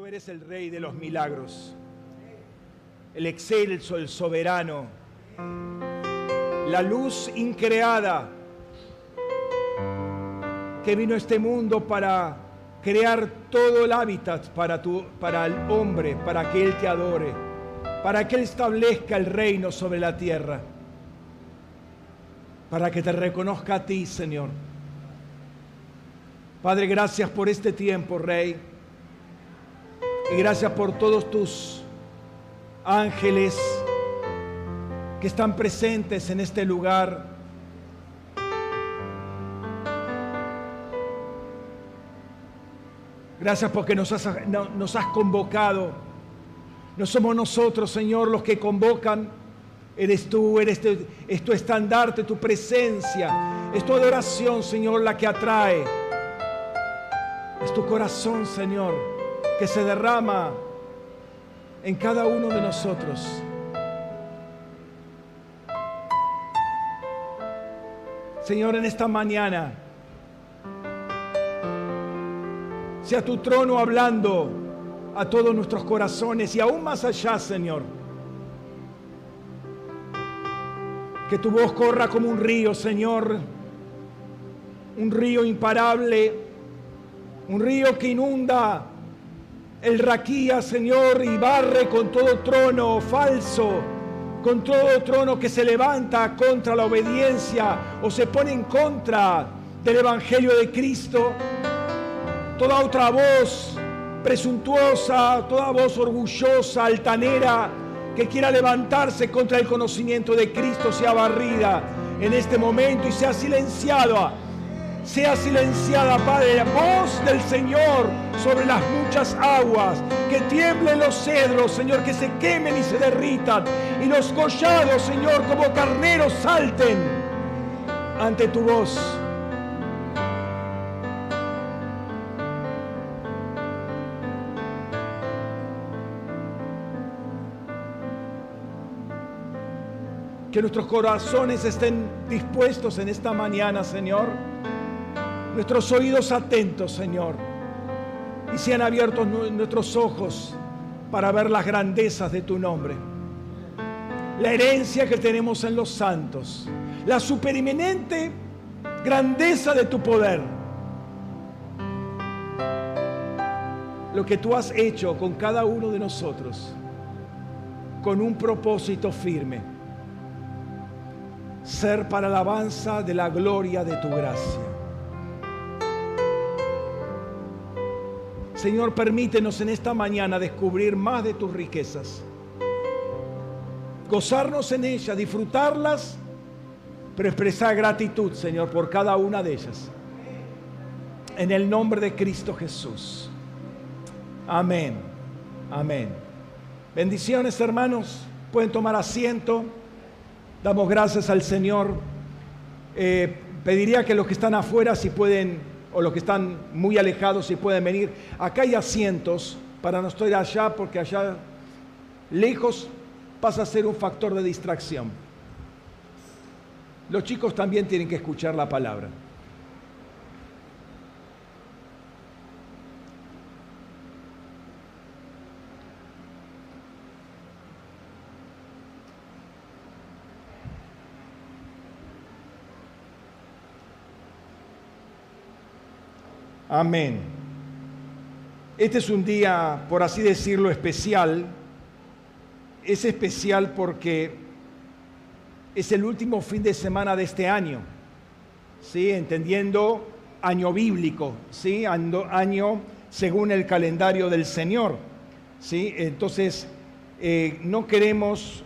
tú eres el rey de los milagros, el excelso, el soberano, la luz increada que vino a este mundo para crear todo el hábitat para, tu, para el hombre, para que Él te adore, para que Él establezca el reino sobre la tierra, para que te reconozca a ti, Señor. Padre, gracias por este tiempo, Rey. Y gracias por todos tus ángeles que están presentes en este lugar. Gracias porque nos has, nos has convocado. No somos nosotros, Señor, los que convocan. Eres tú, eres tu, es tu estandarte, tu presencia. Es tu adoración, Señor, la que atrae. Es tu corazón, Señor, que se derrama en cada uno de nosotros. Señor, en esta mañana, sea tu trono hablando a todos nuestros corazones y aún más allá, Señor. Que tu voz corra como un río, Señor, un río imparable, un río que inunda el raquía, Señor, y barre con todo trono falso, con todo trono que se levanta contra la obediencia o se pone en contra del Evangelio de Cristo. Toda otra voz presuntuosa, toda voz orgullosa, altanera, que quiera levantarse contra el conocimiento de Cristo sea barrida en este momento y sea silenciada sea silenciada, Padre, la voz del Señor sobre las muchas aguas, que tiemblen los cedros, Señor, que se quemen y se derritan, y los collados, Señor, como carneros salten ante tu voz. Que nuestros corazones estén dispuestos en esta mañana, Señor nuestros oídos atentos, Señor, y sean abiertos nuestros ojos para ver las grandezas de tu nombre, la herencia que tenemos en los santos, la superiminente grandeza de tu poder, lo que tú has hecho con cada uno de nosotros, con un propósito firme, ser para alabanza de la gloria de tu gracia. Señor, permítenos en esta mañana descubrir más de tus riquezas, gozarnos en ellas, disfrutarlas, pero expresar gratitud, Señor, por cada una de ellas. En el nombre de Cristo Jesús. Amén. Amén. Bendiciones, hermanos. Pueden tomar asiento. Damos gracias al Señor. Eh, pediría que los que están afuera, si pueden o los que están muy alejados si pueden venir. Acá hay asientos para no estar allá porque allá lejos pasa a ser un factor de distracción. Los chicos también tienen que escuchar la palabra. Amén. Este es un día, por así decirlo, especial. Es especial porque es el último fin de semana de este año, ¿sí? Entendiendo año bíblico, ¿sí? Año, según el calendario del Señor, ¿sí? Entonces, eh, no queremos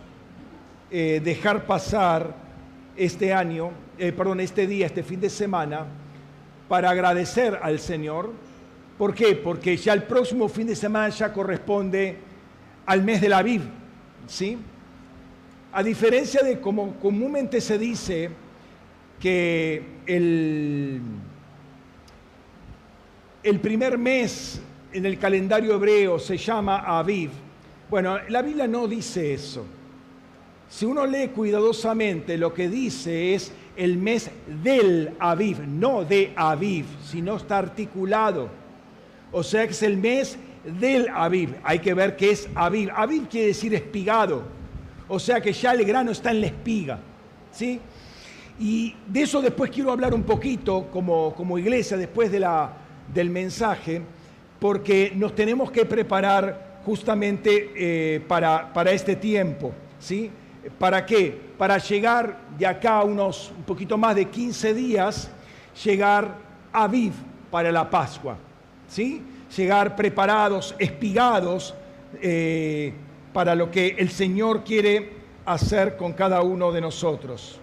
eh, dejar pasar este año, eh, perdón, este día, este fin de semana, para agradecer al Señor. ¿Por qué? Porque ya el próximo fin de semana ya corresponde al mes de la Aviv, ¿sí? A diferencia de como comúnmente se dice que el, el primer mes en el calendario hebreo se llama Aviv, bueno, la Biblia no dice eso. Si uno lee cuidadosamente, lo que dice es el mes del Aviv, no de Aviv, sino está articulado. O sea que es el mes del Aviv. Hay que ver qué es Aviv. Aviv quiere decir espigado, o sea que ya el grano está en la espiga. ¿sí? Y de eso después quiero hablar un poquito como, como iglesia, después de la, del mensaje, porque nos tenemos que preparar justamente eh, para, para, este tiempo. ¿sí? ¿Para qué? Para llegar de acá a unos un poquito más de 15 días, llegar a Aviv para la Pascua. ¿sí? Llegar preparados, espigados eh, para lo que el Señor quiere hacer con cada uno de nosotros.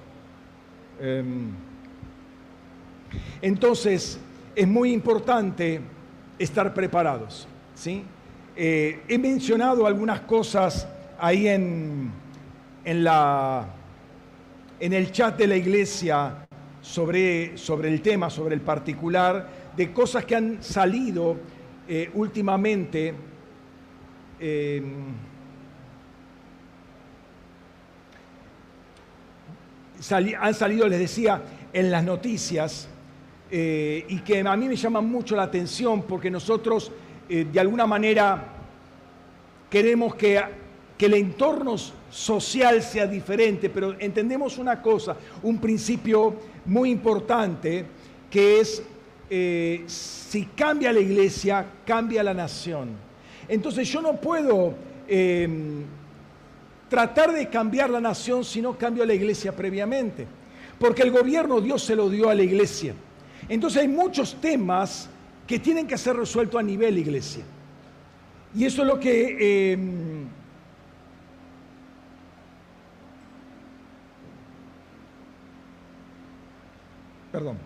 Em, entonces, es muy importante estar preparados. ¿sí? Eh, he mencionado algunas cosas ahí en, en, la, en el chat de la iglesia sobre, sobre el tema, sobre el particular, de cosas que han salido eh, últimamente. Em, han salido, les decía, en las noticias eh, y que a mí me llaman mucho la atención porque nosotros eh, de alguna manera queremos que, que el entorno social sea diferente, pero entendemos una cosa, un principio muy importante que es eh, si cambia la iglesia, cambia la nación. Entonces yo no puedo em, tratar de cambiar la nación si no cambio la iglesia previamente. Porque el gobierno Dios se lo dio a la iglesia. Entonces hay muchos temas que tienen que ser resueltos a nivel iglesia. Y eso es lo que... Em, perdón.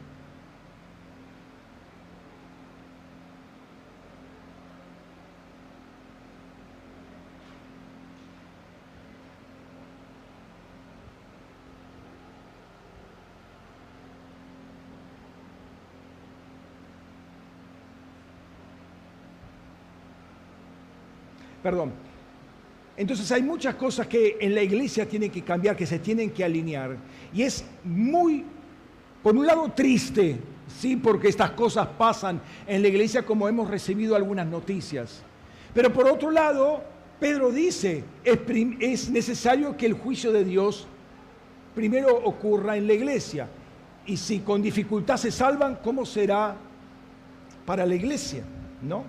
Perdón. Entonces hay muchas cosas que en la iglesia tienen que cambiar, que se tienen que alinear. Y es muy, por un lado, triste, sí, porque estas cosas pasan en la iglesia como hemos recibido algunas noticias. Pero por otro lado, Pedro dice, es, es necesario que el juicio de Dios primero ocurra en la iglesia. Y si con dificultad se salvan, ¿cómo será para la iglesia? ¿No?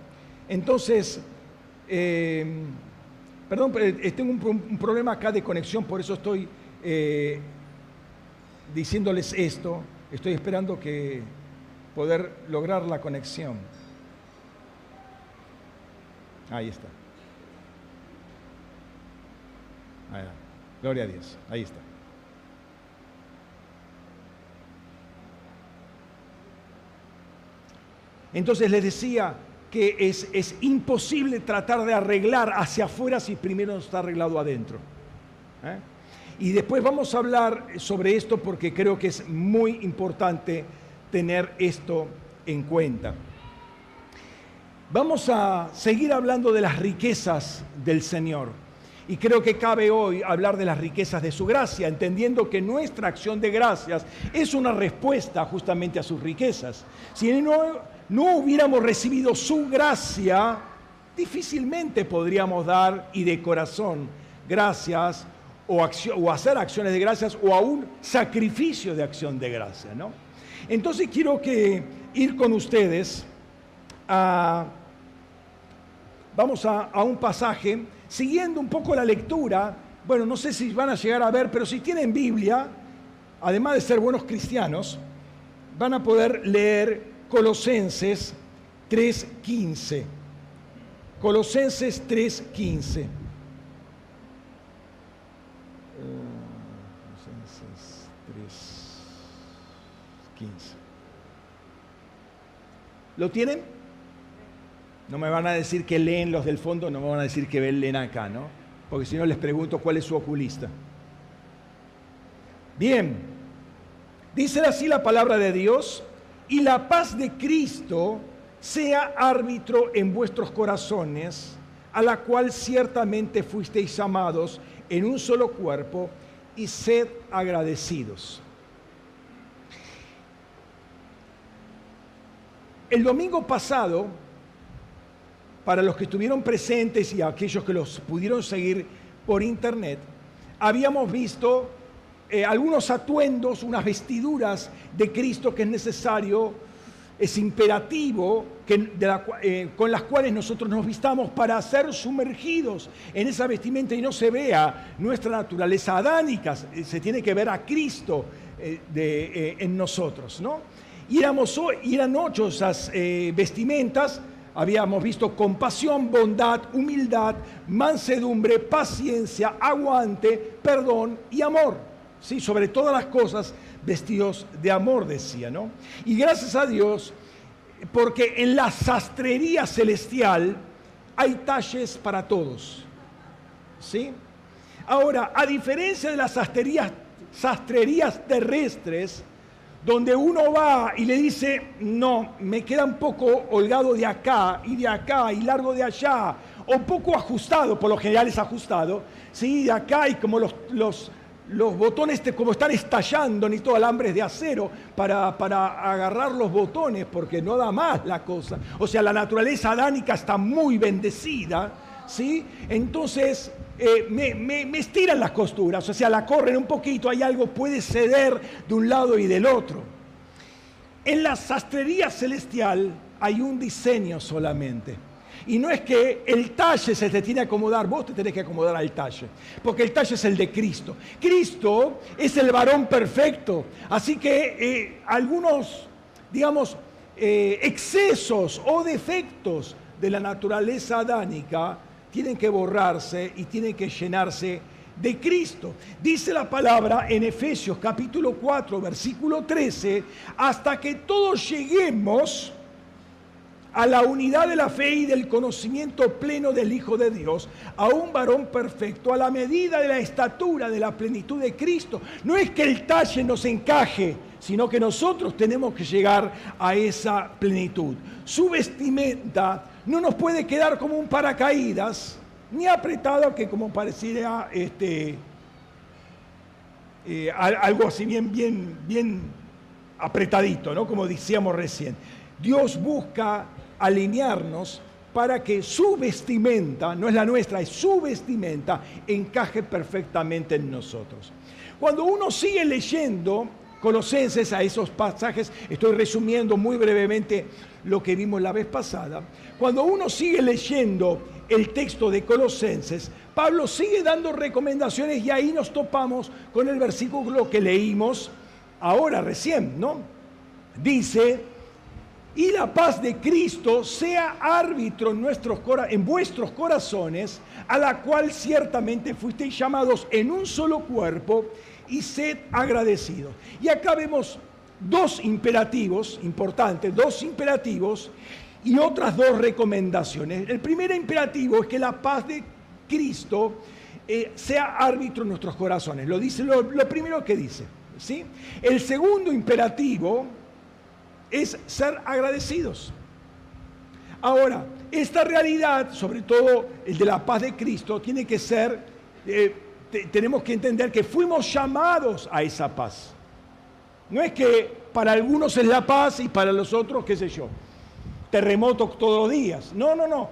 Entonces, eh, perdón, tengo un, problema acá de conexión, por eso estoy eh, diciéndoles esto. Estoy esperando que poder lograr la conexión. Ahí está. Gloria a Dios. Ahí está. Entonces les decía, que es, es imposible tratar de arreglar hacia afuera si primero no está arreglado adentro. ¿eh? Y después vamos a hablar sobre esto porque creo que es muy importante tener esto en cuenta. Vamos a seguir hablando de las riquezas del Señor. Y creo que cabe hoy hablar de las riquezas de su gracia, entendiendo que nuestra acción de gracias es una respuesta justamente a sus riquezas. Si no, no hubiéramos recibido su gracia, difícilmente podríamos dar y de corazón gracias o, hacer acciones de gracias o aún sacrificio de acción de gracia. ¿no? Entonces quiero que ir con ustedes a, vamos a, a un pasaje, siguiendo un poco la lectura, bueno, no sé si van a llegar a ver, pero si tienen Biblia, además de ser buenos cristianos, van a poder leer Colosenses 3.15. Colosenses 3.15. Colosenses 3.15. ¿Lo tienen? No me van a decir que leen los del fondo, no me van a decir que leen acá, ¿no? Porque si no les pregunto cuál es su oculista. Bien, dice así la palabra de Dios y la paz de Cristo sea árbitro en vuestros corazones, a la cual ciertamente fuisteis llamados en un solo cuerpo, y sed agradecidos. El domingo pasado para los que estuvieron presentes y aquellos que los pudieron seguir por internet, habíamos visto eh, algunos atuendos, unas vestiduras de Cristo que es necesario, es imperativo que, eh, con las cuales nosotros nos vistamos para ser sumergidos en esa vestimenta y no se vea nuestra naturaleza adánica, se tiene que ver a Cristo en nosotros, ¿no? Y, éramos, eran ocho esas vestimentas habíamos visto compasión, bondad, humildad, mansedumbre, paciencia, aguante, perdón y amor. ¿sí? Sobre todas las cosas, vestidos de amor, decía, ¿no? Y gracias a Dios, porque en la sastrería celestial hay talles para todos. ¿Sí? Ahora, a diferencia de las sastrerías terrestres, donde uno va y le dice, no, me queda un poco holgado de acá y de acá y largo de allá, o poco ajustado, por lo general es ajustado, ¿sí? de acá y como los, los, los botones como están estallando, ni todo alambres de acero para, para agarrar los botones, porque no da más la cosa. O sea, la naturaleza adánica está muy bendecida, ¿sí? Entonces eh, me, estiran las costuras, o sea, la corren un poquito, hay algo, puede ceder de un lado y del otro. En la sastrería celestial hay un diseño solamente. Y no es que el talle se te tiene que acomodar, vos te tenés que acomodar al talle, porque el talle es el de Cristo. Cristo es el varón perfecto, así que eh, algunos, digamos, eh, excesos o defectos de la naturaleza adánica tienen que borrarse y tienen que llenarse de Cristo. Dice la palabra en Efesios capítulo 4, versículo 13, hasta que todos lleguemos a la unidad de la fe y del conocimiento pleno del Hijo de Dios, a un varón perfecto, a la medida de la estatura de la plenitud de Cristo. No es que el talle nos encaje, sino que nosotros tenemos que llegar a esa plenitud. Su vestimenta no nos puede quedar como un paracaídas, ni apretado que como pareciera este, eh, algo así bien, bien, bien apretadito, ¿no? Como decíamos recién. Dios busca alinearnos para que su vestimenta, no es la nuestra, es su vestimenta, encaje perfectamente en nosotros. Cuando uno sigue leyendo Colosenses a esos pasajes, estoy resumiendo muy brevemente lo que vimos la vez pasada, cuando uno sigue leyendo el texto de Colosenses, Pablo sigue dando recomendaciones y ahí nos topamos con el versículo que leímos ahora recién, ¿no? Dice, y la paz de Cristo sea árbitro en, vuestros corazones, a la cual ciertamente fuisteis llamados en un solo cuerpo, y sed agradecidos. Y acá vemos dos imperativos importantes, dos imperativos y otras dos recomendaciones. El primer imperativo es que la paz de Cristo eh, sea árbitro en nuestros corazones. Lo dice lo, primero que dice. ¿sí? El segundo imperativo es ser agradecidos. Ahora, esta realidad, sobre todo el de la paz de Cristo, tiene que ser, eh, tenemos que entender que fuimos llamados a esa paz. No es que para algunos es la paz y para los otros, qué sé yo, terremotos todos los días. No, no, no.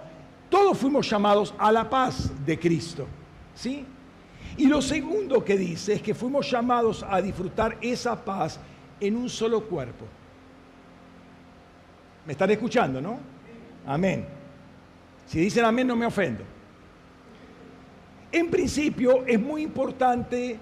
Todos fuimos llamados a la paz de Cristo. ¿Sí? Y lo segundo que dice es que fuimos llamados a disfrutar esa paz en un solo cuerpo. ¿Me están escuchando, no? Amén. Si dicen amén no me ofendo. En principio es muy importante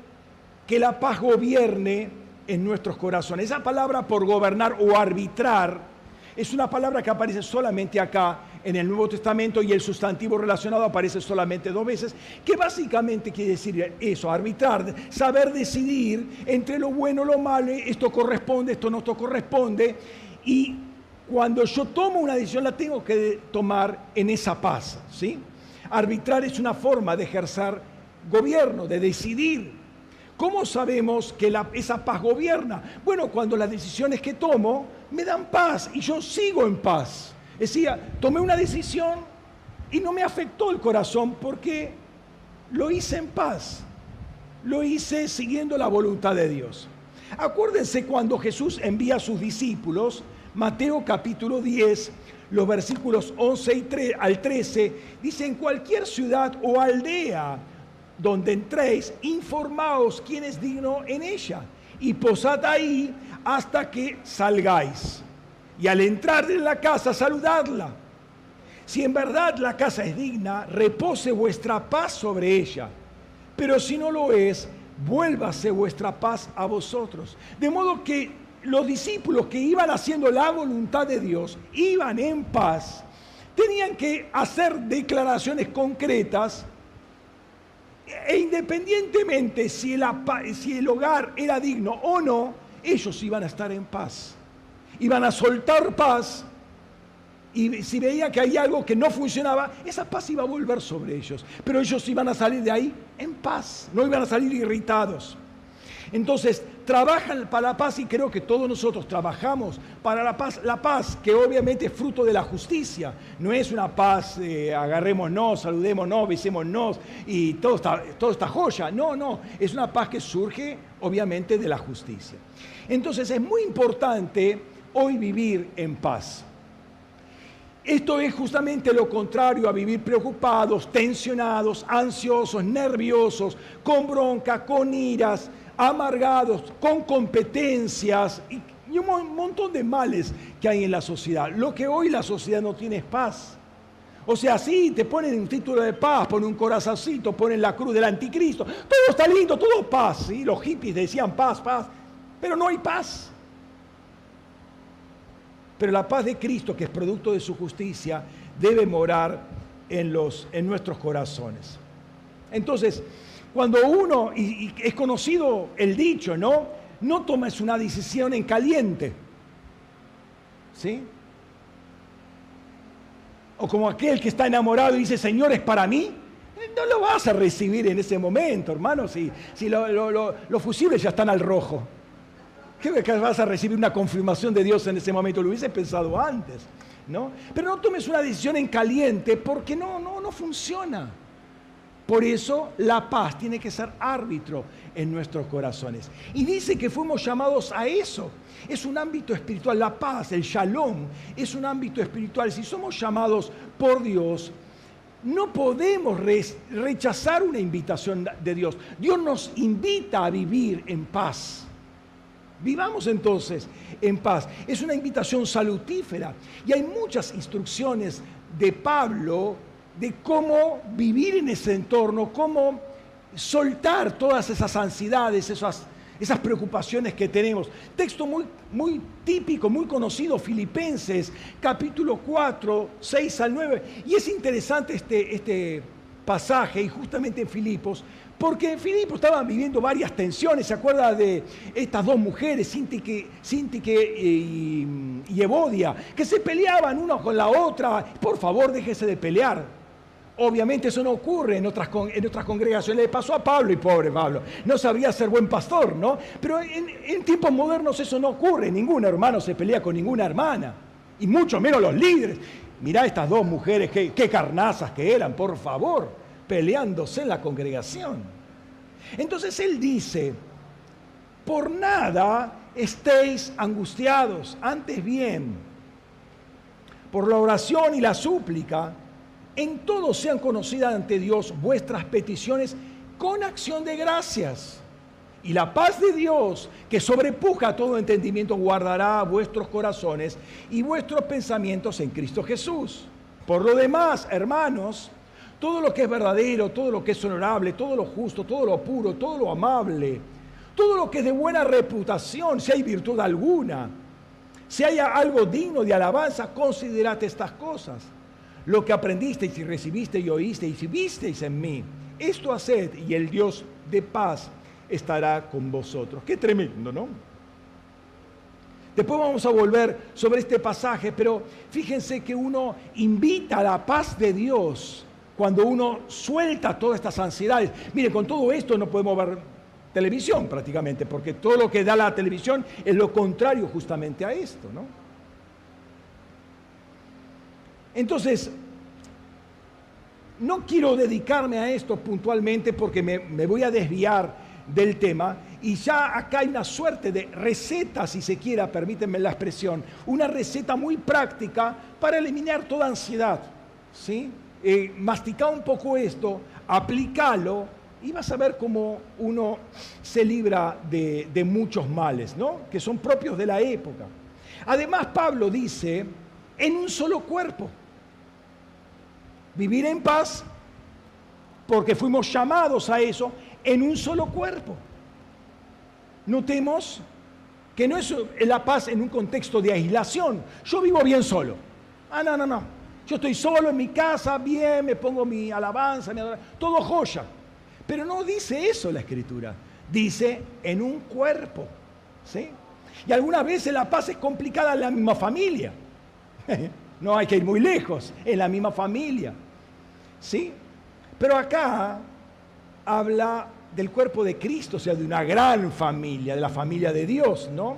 que la paz gobierne en nuestros corazones. Esa palabra por gobernar o arbitrar es una palabra que aparece solamente acá en el Nuevo Testamento y el sustantivo relacionado aparece solamente dos veces, que básicamente quiere decir eso, arbitrar, saber decidir entre lo bueno y lo malo, esto corresponde, esto no corresponde, y cuando yo tomo una decisión la tengo que tomar en esa paz, ¿sí? Arbitrar es una forma de ejercer gobierno, de decidir. ¿Cómo sabemos que esa paz gobierna? Bueno, cuando las decisiones que tomo me dan paz y yo sigo en paz. Decía, tomé una decisión y no me afectó el corazón porque lo hice en paz. Lo hice siguiendo la voluntad de Dios. Acuérdense cuando Jesús envía a sus discípulos, Mateo capítulo 10, los versículos 11 y al 13, dice, en cualquier ciudad o aldea donde entréis, informaos quién es digno en ella y posad ahí hasta que salgáis. Y al entrar en la casa, saludadla. Si en verdad la casa es digna, repose vuestra paz sobre ella. Pero si no lo es, vuélvase vuestra paz a vosotros. De modo que los discípulos que iban haciendo la voluntad de Dios, iban en paz, tenían que hacer declaraciones concretas e independientemente si el, si el hogar era digno o no, ellos iban a estar en paz. Iban a soltar paz y si veía que hay algo que no funcionaba, esa paz iba a volver sobre ellos. Pero ellos iban a salir de ahí en paz, no iban a salir irritados. Entonces, trabajan para la paz y creo que todos nosotros trabajamos para la paz. La paz que obviamente es fruto de la justicia. No es una paz, eh, agarrémonos, saludémonos, besémonos y todo está, todo está joya. No, no, es una paz que surge obviamente de la justicia. Entonces es muy importante hoy vivir en paz. Esto es justamente lo contrario a vivir preocupados, tensionados, ansiosos, nerviosos, con bronca, con iras, amargados, con competencias y, un montón de males que hay en la sociedad. Lo que hoy la sociedad no tiene es paz. O sea, sí, te ponen un título de paz, ponen un corazoncito, ponen la cruz del anticristo. Todo está lindo, todo paz. Los hippies decían paz, paz. Pero no hay paz. Pero la paz de Cristo, que es producto de su justicia, debe morar en, los, en nuestros corazones. Entonces, cuando uno, y, es conocido el dicho, ¿no? No tomes una decisión en caliente. ¿Sí? O como aquel que está enamorado y dice, Señor, es para mí. No lo vas a recibir en ese momento, hermano, si, si los fusibles ya están al rojo. ¿Qué vas a recibir una confirmación de Dios en ese momento? Lo hubiese pensado antes, ¿no? Pero no tomes una decisión en caliente porque no, no, no funciona. Por eso la paz tiene que ser árbitro en nuestros corazones. Y dice que fuimos llamados a eso. Es un ámbito espiritual. La paz, el shalom, es un ámbito espiritual. Si somos llamados por Dios, no podemos rechazar una invitación de Dios. Dios nos invita a vivir en paz. Vivamos entonces en paz. Es una invitación salutífera. Y hay muchas instrucciones de Pablo de cómo vivir en ese entorno, cómo soltar todas esas ansiedades, esas, esas preocupaciones que tenemos. Texto muy, muy típico, muy conocido, Filipenses, capítulo 4, 6 al 9. Y es interesante este, este pasaje, y justamente en Filipos, porque en Filipo estaban viviendo varias tensiones, ¿se acuerda de estas dos mujeres, Sintique, y, y Evodia, que se peleaban una con la otra? Por favor, déjese de pelear. Obviamente eso no ocurre en otras, en otras congregaciones. Le pasó a Pablo y pobre Pablo. No sabía ser buen pastor, ¿no? Pero en, tiempos modernos eso no ocurre. Ningún hermano se pelea con ninguna hermana. Y mucho menos los líderes. Mirá estas dos mujeres, qué, qué carnazas que eran, por favor peleándose en la congregación. Entonces él dice, por nada estéis angustiados, antes bien, por la oración y la súplica, en todo sean conocidas ante Dios vuestras peticiones con acción de gracias. Y la paz de Dios, que sobrepuja todo entendimiento, guardará vuestros corazones y vuestros pensamientos en Cristo Jesús. Por lo demás, hermanos, todo lo que es verdadero, todo lo que es honorable, todo lo justo, todo lo puro, todo lo amable, todo lo que es de buena reputación, si hay virtud alguna, si hay algo digno de alabanza, considerad estas cosas. Lo que aprendisteis y recibisteis y oísteis y visteis en mí, esto haced y el Dios de paz estará con vosotros. Qué tremendo, ¿no? Después vamos a volver sobre este pasaje, pero fíjense que uno invita a la paz de Dios cuando uno suelta todas estas ansiedades. Mire, con todo esto no podemos ver televisión prácticamente, porque todo lo que da la televisión es lo contrario justamente a esto, ¿no? Entonces, no quiero dedicarme a esto puntualmente porque me, voy a desviar del tema Y ya acá hay una suerte de receta, si se quiera, permítanme la expresión, una receta muy práctica para eliminar toda ansiedad. ¿sí? Eh, mastica un poco esto, aplícalo y vas a ver cómo uno se libra de, de muchos males, ¿no? que son propios de la época. Además, Pablo dice, en un solo cuerpo, vivir en paz, porque fuimos llamados a eso, en un solo cuerpo. Notemos que no es la paz en un contexto de aislación. Yo vivo bien solo. Ah, no, no, no. Yo estoy solo en mi casa, bien, me pongo mi alabanza, mi todo joya. Pero no dice eso la escritura. Dice en un cuerpo. ¿sí? Y algunas veces la paz es complicada en la misma familia. no hay que ir muy lejos, en la misma familia. ¿Sí? Pero acá habla del cuerpo de Cristo, o sea, de una gran familia, de la familia de Dios, ¿no?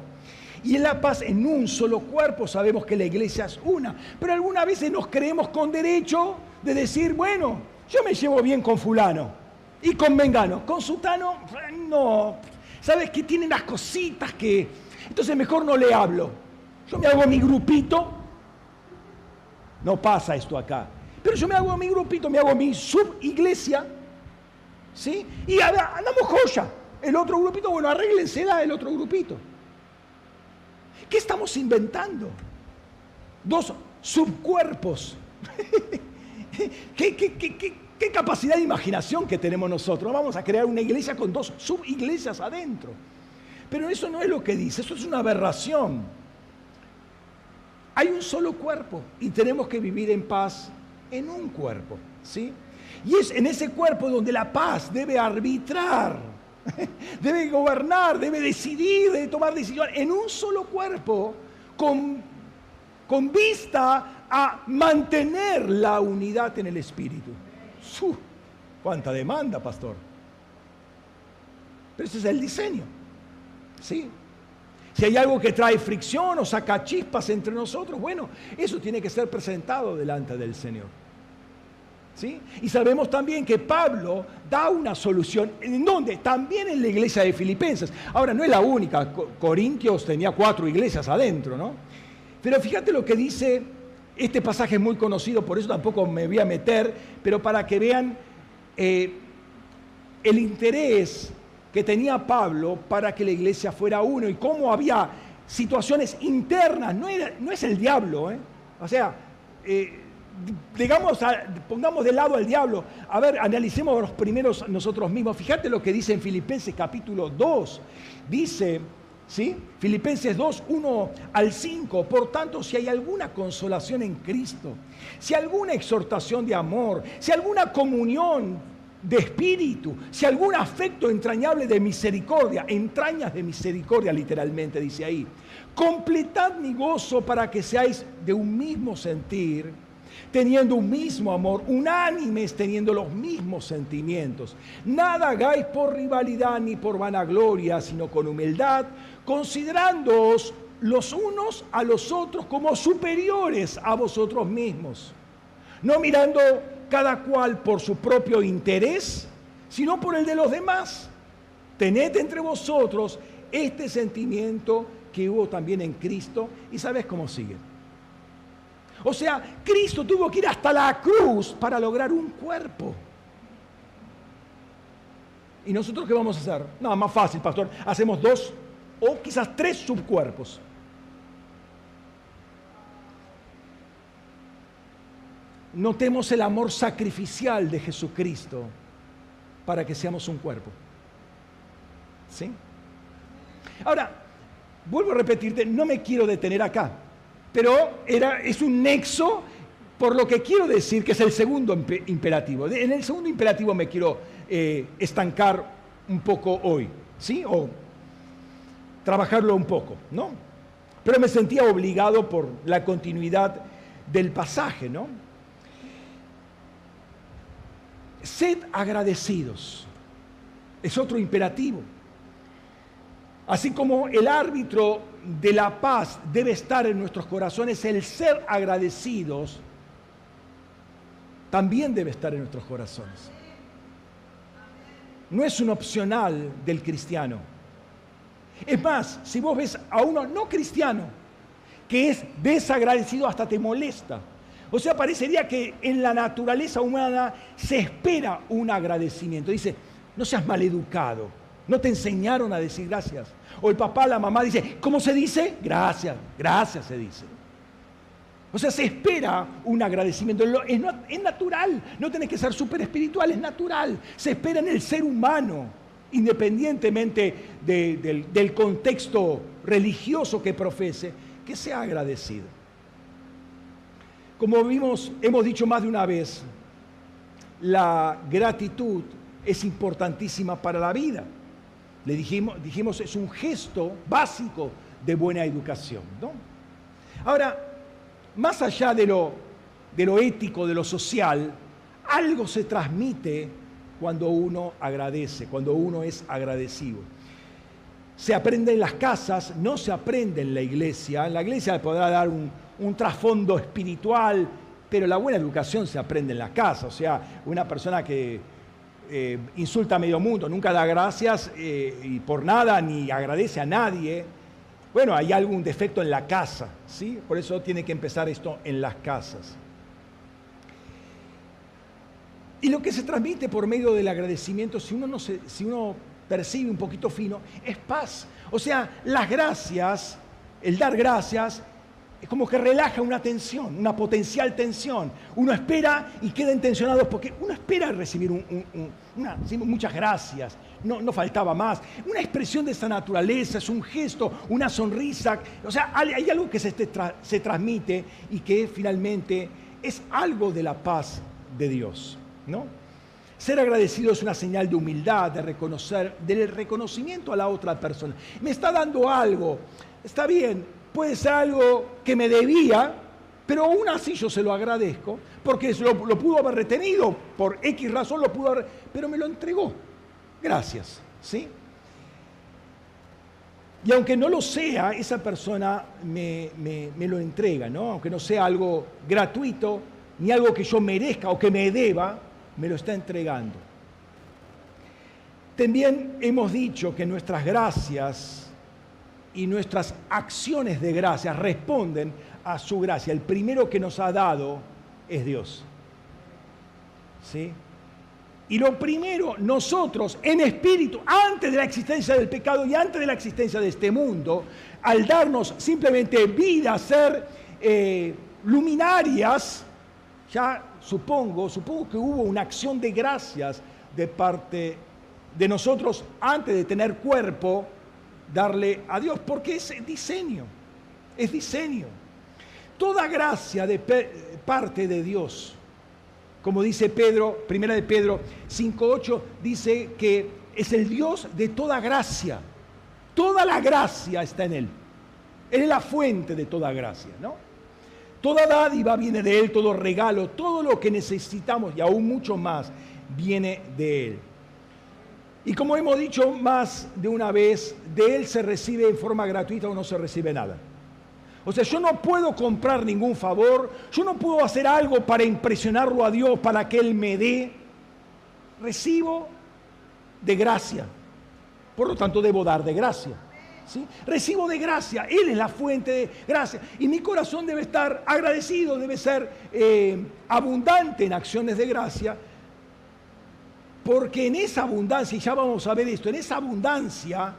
Y en la paz en un solo cuerpo sabemos que la iglesia es una. Pero algunas veces nos creemos con derecho de decir, bueno, yo me llevo bien con fulano y con Mengano. Con Sutano, no. ¿Sabes que tiene unas cositas que... Entonces mejor no le hablo. Yo me hago mi grupito. No pasa esto acá. Pero yo me hago mi grupito, me hago mi subiglesia. ¿Sí? Y andamos joya. El otro grupito, bueno, arréglense el otro grupito. ¿Qué estamos inventando? Dos subcuerpos. ¿Qué, capacidad de imaginación que tenemos nosotros? Vamos a crear una iglesia con dos subiglesias adentro. Pero eso no es lo que dice, eso es una aberración. Hay un solo cuerpo y tenemos que vivir en paz en un cuerpo, ¿sí? Y es en ese cuerpo donde la paz debe arbitrar debe gobernar, debe decidir, debe tomar decisiones en un solo cuerpo con, con vista a mantener la unidad en el espíritu. ¡Cuánta demanda, pastor! Pero ese es el diseño. ¿Sí? Si hay algo que trae fricción o saca chispas entre nosotros, bueno, eso tiene que ser presentado delante del Señor. Y sabemos también que Pablo da una solución, ¿en dónde? También en la iglesia de Filipenses. Ahora, no es la única, Corintios tenía cuatro iglesias adentro, ¿no? Pero fíjate lo que dice, este pasaje es muy conocido, por eso tampoco me voy a meter, pero para que vean eh, el interés que tenía Pablo para que la iglesia fuera uno y cómo había situaciones internas, no, es el diablo, ¿eh? O sea, eh, digamos, pongamos de lado al diablo. A ver, analicemos los primeros nosotros mismos. Fíjate lo que dice en Filipenses capítulo 2. Dice, ¿sí? Filipenses 2, 1 al 5. Por tanto, si hay alguna consolación en Cristo, si alguna exhortación de amor, si alguna comunión de espíritu, si algún afecto entrañable de misericordia, entrañas de misericordia literalmente dice ahí, completad mi gozo para que seáis de un mismo sentir teniendo un mismo amor, unánimes teniendo los mismos sentimientos. Nada hagáis por rivalidad ni por vanagloria, sino con humildad, considerándoos los unos a los otros como superiores a vosotros mismos, no mirando cada cual por su propio interés, sino por el de los demás. Tened entre vosotros este sentimiento que hubo también en Cristo y sabes cómo sigue. O sea, Cristo tuvo que ir hasta la cruz para lograr un cuerpo. ¿Y nosotros qué vamos a hacer? Nada más fácil, pastor. Hacemos dos o quizás tres subcuerpos. Notemos el amor sacrificial de Jesucristo para que seamos un cuerpo. ¿Sí? Ahora, vuelvo a repetirte, no me quiero detener acá pero era, es un nexo por lo que quiero decir que es el segundo imperativo. En el segundo imperativo me quiero eh, estancar un poco hoy, ¿sí? O trabajarlo un poco, ¿no? Pero me sentía obligado por la continuidad del pasaje, ¿no? Sed agradecidos. Es otro imperativo. Así como el árbitro de la paz debe estar en nuestros corazones, el ser agradecidos también debe estar en nuestros corazones. No es un opcional del cristiano, Es más, si vos ves a uno no cristiano que es desagradecido hasta te molesta. O sea, parecería que en la naturaleza humana se espera un agradecimiento. Dice, no seas maleducado, no te enseñaron a decir gracias. O el papá, la mamá dice, ¿cómo se dice? Gracias, gracias se dice. O sea, se espera un agradecimiento. Es, natural, no tenés que ser súper espiritual, es natural. Se espera en el ser humano, independientemente del, del contexto religioso que profese, que sea agradecido. Como vimos, hemos dicho más de una vez, la gratitud es importantísima para la vida. Le dijimos, dijimos es un gesto básico de buena educación. ¿no? Ahora, más allá de lo, de lo ético, de lo social, algo se transmite cuando uno agradece, cuando uno es agradecido. Se aprende en las casas, no se aprende en la iglesia. En la iglesia podrá dar un, un trasfondo espiritual, pero la buena educación se aprende en la casa. O sea, una persona que eh, insulta a medio mundo, nunca da gracias eh, y por nada ni agradece a nadie, bueno, hay algún defecto en la casa, ¿sí? Por eso tiene que empezar esto en las casas. Y lo que se transmite por medio del agradecimiento, si uno, no si uno percibe un poquito fino, es paz. O sea, las gracias, el dar gracias, es como que relaja una tensión, una potencial tensión. Uno espera y queda intencionado porque uno espera recibir una, muchas gracias, no, no, faltaba más. Una expresión de esa naturaleza, es un gesto, una sonrisa. O sea, hay, algo que se, se transmite y que finalmente es algo de la paz de Dios. ¿no? Ser agradecido es una señal de humildad, de reconocer, del reconocimiento a la otra persona. Me está dando algo, está bien, puede ser algo que me debía, pero aún así yo se lo agradezco, porque lo, lo pudo haber retenido, por X razón lo pudo haber, pero me lo entregó. Gracias, ¿sí? Y aunque no lo sea, esa persona me, me, lo entrega, ¿no? Aunque no sea algo gratuito, ni algo que yo merezca o que me deba, me lo está entregando. También hemos dicho que nuestras gracias y nuestras acciones de gracia responden a su gracia. El primero que nos ha dado es Dios. ¿Sí? Y lo primero, nosotros en espíritu, antes de la existencia del pecado y antes de la existencia de este mundo, al darnos simplemente vida, ser eh, luminarias, ya supongo, supongo que hubo una acción de gracias de parte de nosotros antes de tener cuerpo darle a Dios, porque es diseño, es diseño. Toda gracia de parte de Dios, como dice Pedro, primera de Pedro 5.8, dice que es el Dios de toda gracia. Toda la gracia está en Él. Él es la fuente de toda gracia, ¿no? Toda dádiva viene de Él, todo regalo, todo lo que necesitamos y aún mucho más viene de Él. Y como hemos dicho más de una vez, de Él se recibe en forma gratuita o no se recibe nada. O sea, yo no puedo comprar ningún favor, yo no puedo hacer algo para impresionarlo a Dios, para que Él me dé. Recibo de gracia. Por lo tanto, debo dar de gracia. ¿sí? Recibo de gracia, Él es la fuente de gracia. Y mi corazón debe estar agradecido, debe ser eh, abundante en acciones de gracia, porque en esa abundancia, y ya vamos a ver esto, en esa abundancia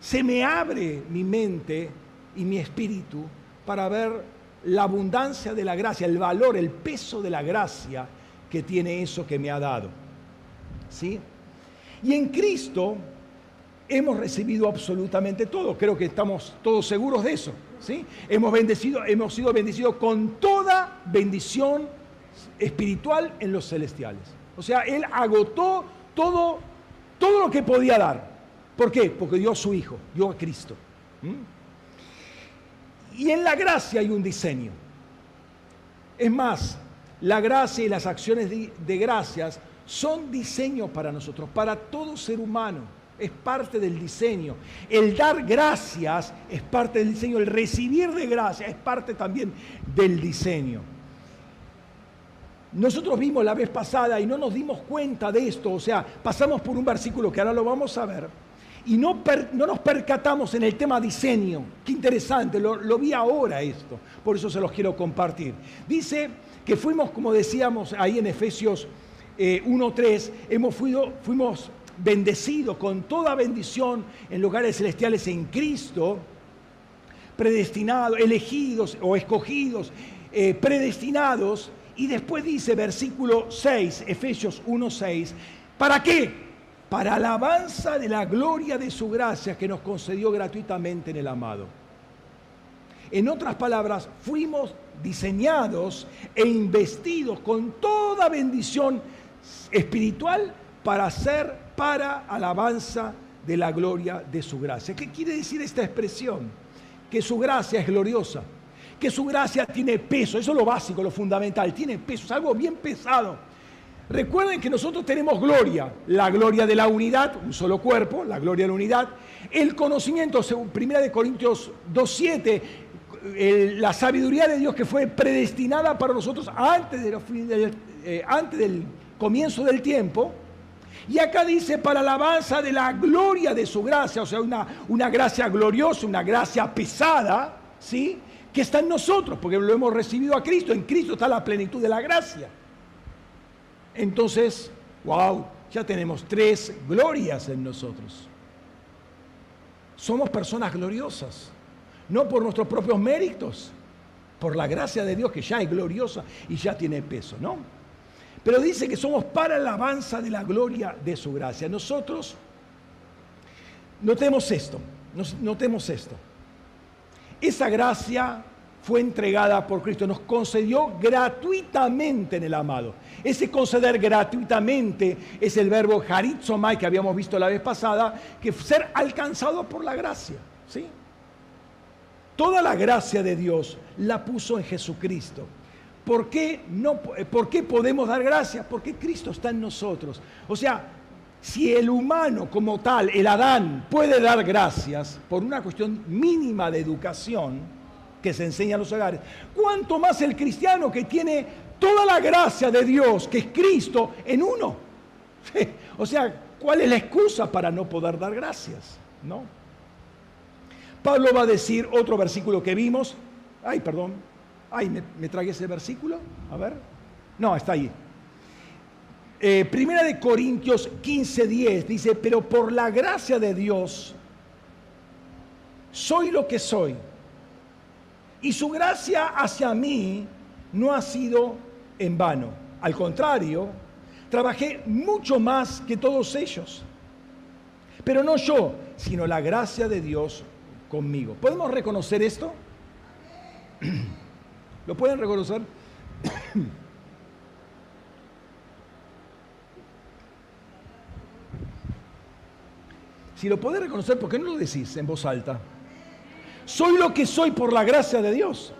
se me abre mi mente y mi espíritu para ver la abundancia de la gracia, el valor, el peso de la gracia que tiene eso que me ha dado. ¿Sí? Y en Cristo hemos recibido absolutamente todo. Creo que estamos todos seguros de eso. ¿sí? Hemos, hemos sido bendecidos con toda bendición espiritual en los celestiales. O sea, Él agotó todo, todo lo que podía dar. ¿Por qué? Porque dio a su Hijo, dio a Cristo. Y en la gracia hay un diseño. Es más, la gracia y las acciones de, gracias son diseño para nosotros, para todo ser humano. Es parte del diseño. El dar gracias es parte del diseño. El recibir de gracia es parte también del diseño. Nosotros vimos la vez pasada y no nos dimos cuenta de esto, o sea, pasamos por un versículo que ahora lo vamos a ver, y no, no, nos percatamos en el tema diseño. Qué interesante, lo, vi ahora esto, por eso se los quiero compartir. Dice que fuimos, como decíamos ahí en Efesios 1.3, eh, hemos fuimos bendecidos con toda bendición en lugares celestiales en Cristo, predestinados, elegidos o escogidos, eh, predestinados. Y después dice versículo 6, Efesios 1.6, ¿para qué? para alabanza de la gloria de su gracia que nos concedió gratuitamente en el amado. En otras palabras, fuimos diseñados e investidos con toda bendición espiritual para ser para alabanza de la gloria de su gracia. ¿Qué quiere decir esta expresión? Que su gracia es gloriosa, que su gracia tiene peso, eso es lo básico, lo fundamental, tiene peso, es algo bien pesado Recuerden que nosotros tenemos gloria, la gloria de la unidad, un solo cuerpo, la gloria de la unidad, el conocimiento, según 1 Corintios 2.7, la sabiduría de Dios que fue predestinada para nosotros antes, de eh, antes del comienzo del tiempo. Y acá dice para la alabanza de la gloria de su gracia, o sea, una, una gracia gloriosa, una gracia pesada, ¿sí? Que está en nosotros, porque lo hemos recibido a Cristo. En Cristo está la plenitud de la gracia. Entonces, wow, ya tenemos tres glorias en nosotros. Somos personas gloriosas, no por nuestros propios méritos, por la gracia de Dios que ya es gloriosa y ya tiene peso, ¿no? Pero dice que somos para la alabanza de la gloria de su gracia. Nosotros, notemos esto, notemos esto. Esa gracia fue entregada por Cristo, nos concedió gratuitamente en el amado. Ese conceder gratuitamente es el verbo harizomai que habíamos visto la vez pasada, que ser alcanzado por la gracia. ¿sí? Toda la gracia de Dios la puso en Jesucristo. ¿Por qué, no, ¿Por qué podemos dar gracias? Porque Cristo está en nosotros. O sea, si el humano como tal, el Adán, puede dar gracias por una cuestión mínima de educación, que se enseña en los hogares, cuanto más el cristiano que tiene toda la gracia de Dios, que es Cristo, en uno. O sea, ¿cuál es la excusa para no poder dar gracias? ¿No? Pablo va a decir otro versículo que vimos. Ay, perdón. Ay, me, tragué ese versículo. A ver. No, está ahí. Eh, primera de Corintios 15, 10 dice, pero por la gracia de Dios soy lo que soy y su gracia hacia mí no ha sido en vano. Al contrario, trabajé mucho más que todos ellos. Pero no yo, sino la gracia de Dios conmigo. ¿Podemos reconocer esto? ¿Lo pueden reconocer? si lo podés reconocer, ¿por qué no lo decís en voz alta? Soy lo que soy por la gracia de Dios.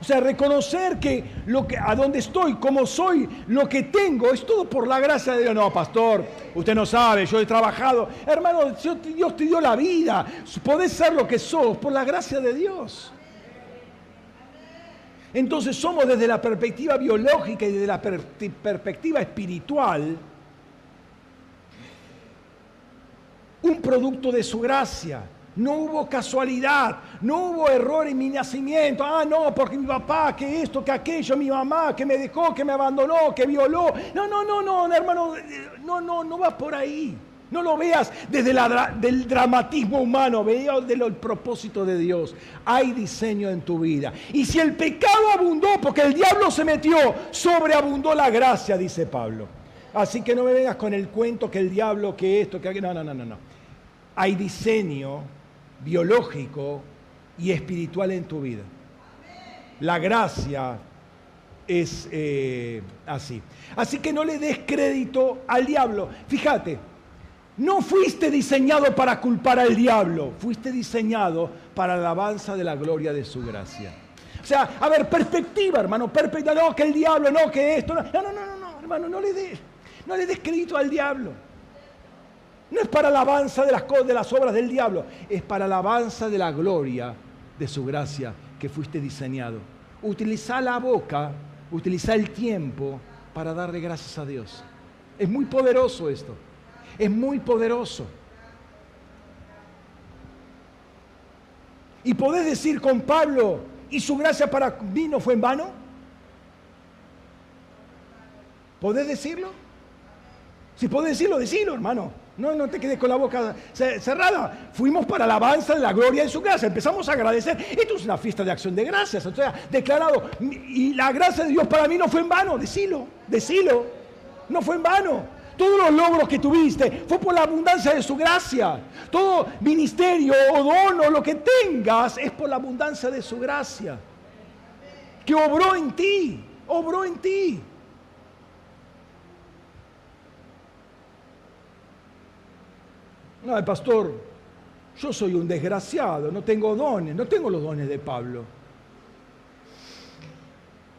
O sea, reconocer que, lo que a dónde estoy, cómo soy, lo que tengo, es todo por la gracia de Dios. No, pastor, usted no sabe, yo he trabajado. Hermano, Dios te dio la vida. Podés ser lo que sos por la gracia de Dios. Entonces somos desde la perspectiva biológica y desde la perspectiva espiritual un producto de su gracia. No hubo casualidad, no hubo error en mi nacimiento. Ah, no, porque mi papá, que esto, que aquello, mi mamá, que me dejó, que me abandonó, que violó. No, no, no, no, hermano, no, no, no vas por ahí. No lo veas desde el dramatismo humano, veas desde el propósito de Dios. Hay diseño en tu vida. Y si el pecado abundó, porque el diablo se metió, sobreabundó la gracia, dice Pablo. Así que no me vengas con el cuento que el diablo, que esto, que aquello. No, no, no, no. no. Hay diseño biológico y espiritual en tu vida. La gracia es eh, así. Así que no le des crédito al diablo. Fíjate, no fuiste diseñado para culpar al diablo, fuiste diseñado para la alabanza de la gloria de su gracia. O sea, a ver, perspectiva, hermano, perspectiva, no, que el diablo, no, que esto, no, no, no, no, no hermano, no le des, no le des crédito al diablo. No es para alabanza de las, de las obras del diablo, es para alabanza de la gloria de su gracia que fuiste diseñado. Utiliza la boca, utiliza el tiempo para darle gracias a Dios. Es muy poderoso esto. Es muy poderoso. Y podés decir con Pablo, ¿y su gracia para mí no fue en vano? ¿Podés decirlo? Si podés decirlo, decilo, hermano. No, no te quedes con la boca cerrada. Fuimos para la alabanza de la gloria de su gracia. Empezamos a agradecer. Esto es una fiesta de acción de gracias. O sea, declarado. Y la gracia de Dios para mí no fue en vano. Decilo, decilo. No fue en vano. Todos los logros que tuviste fue por la abundancia de su gracia. Todo ministerio o don o lo que tengas es por la abundancia de su gracia. Que obró en ti. Obró en ti. No, el pastor, yo soy un desgraciado, no tengo dones, no tengo los dones de Pablo.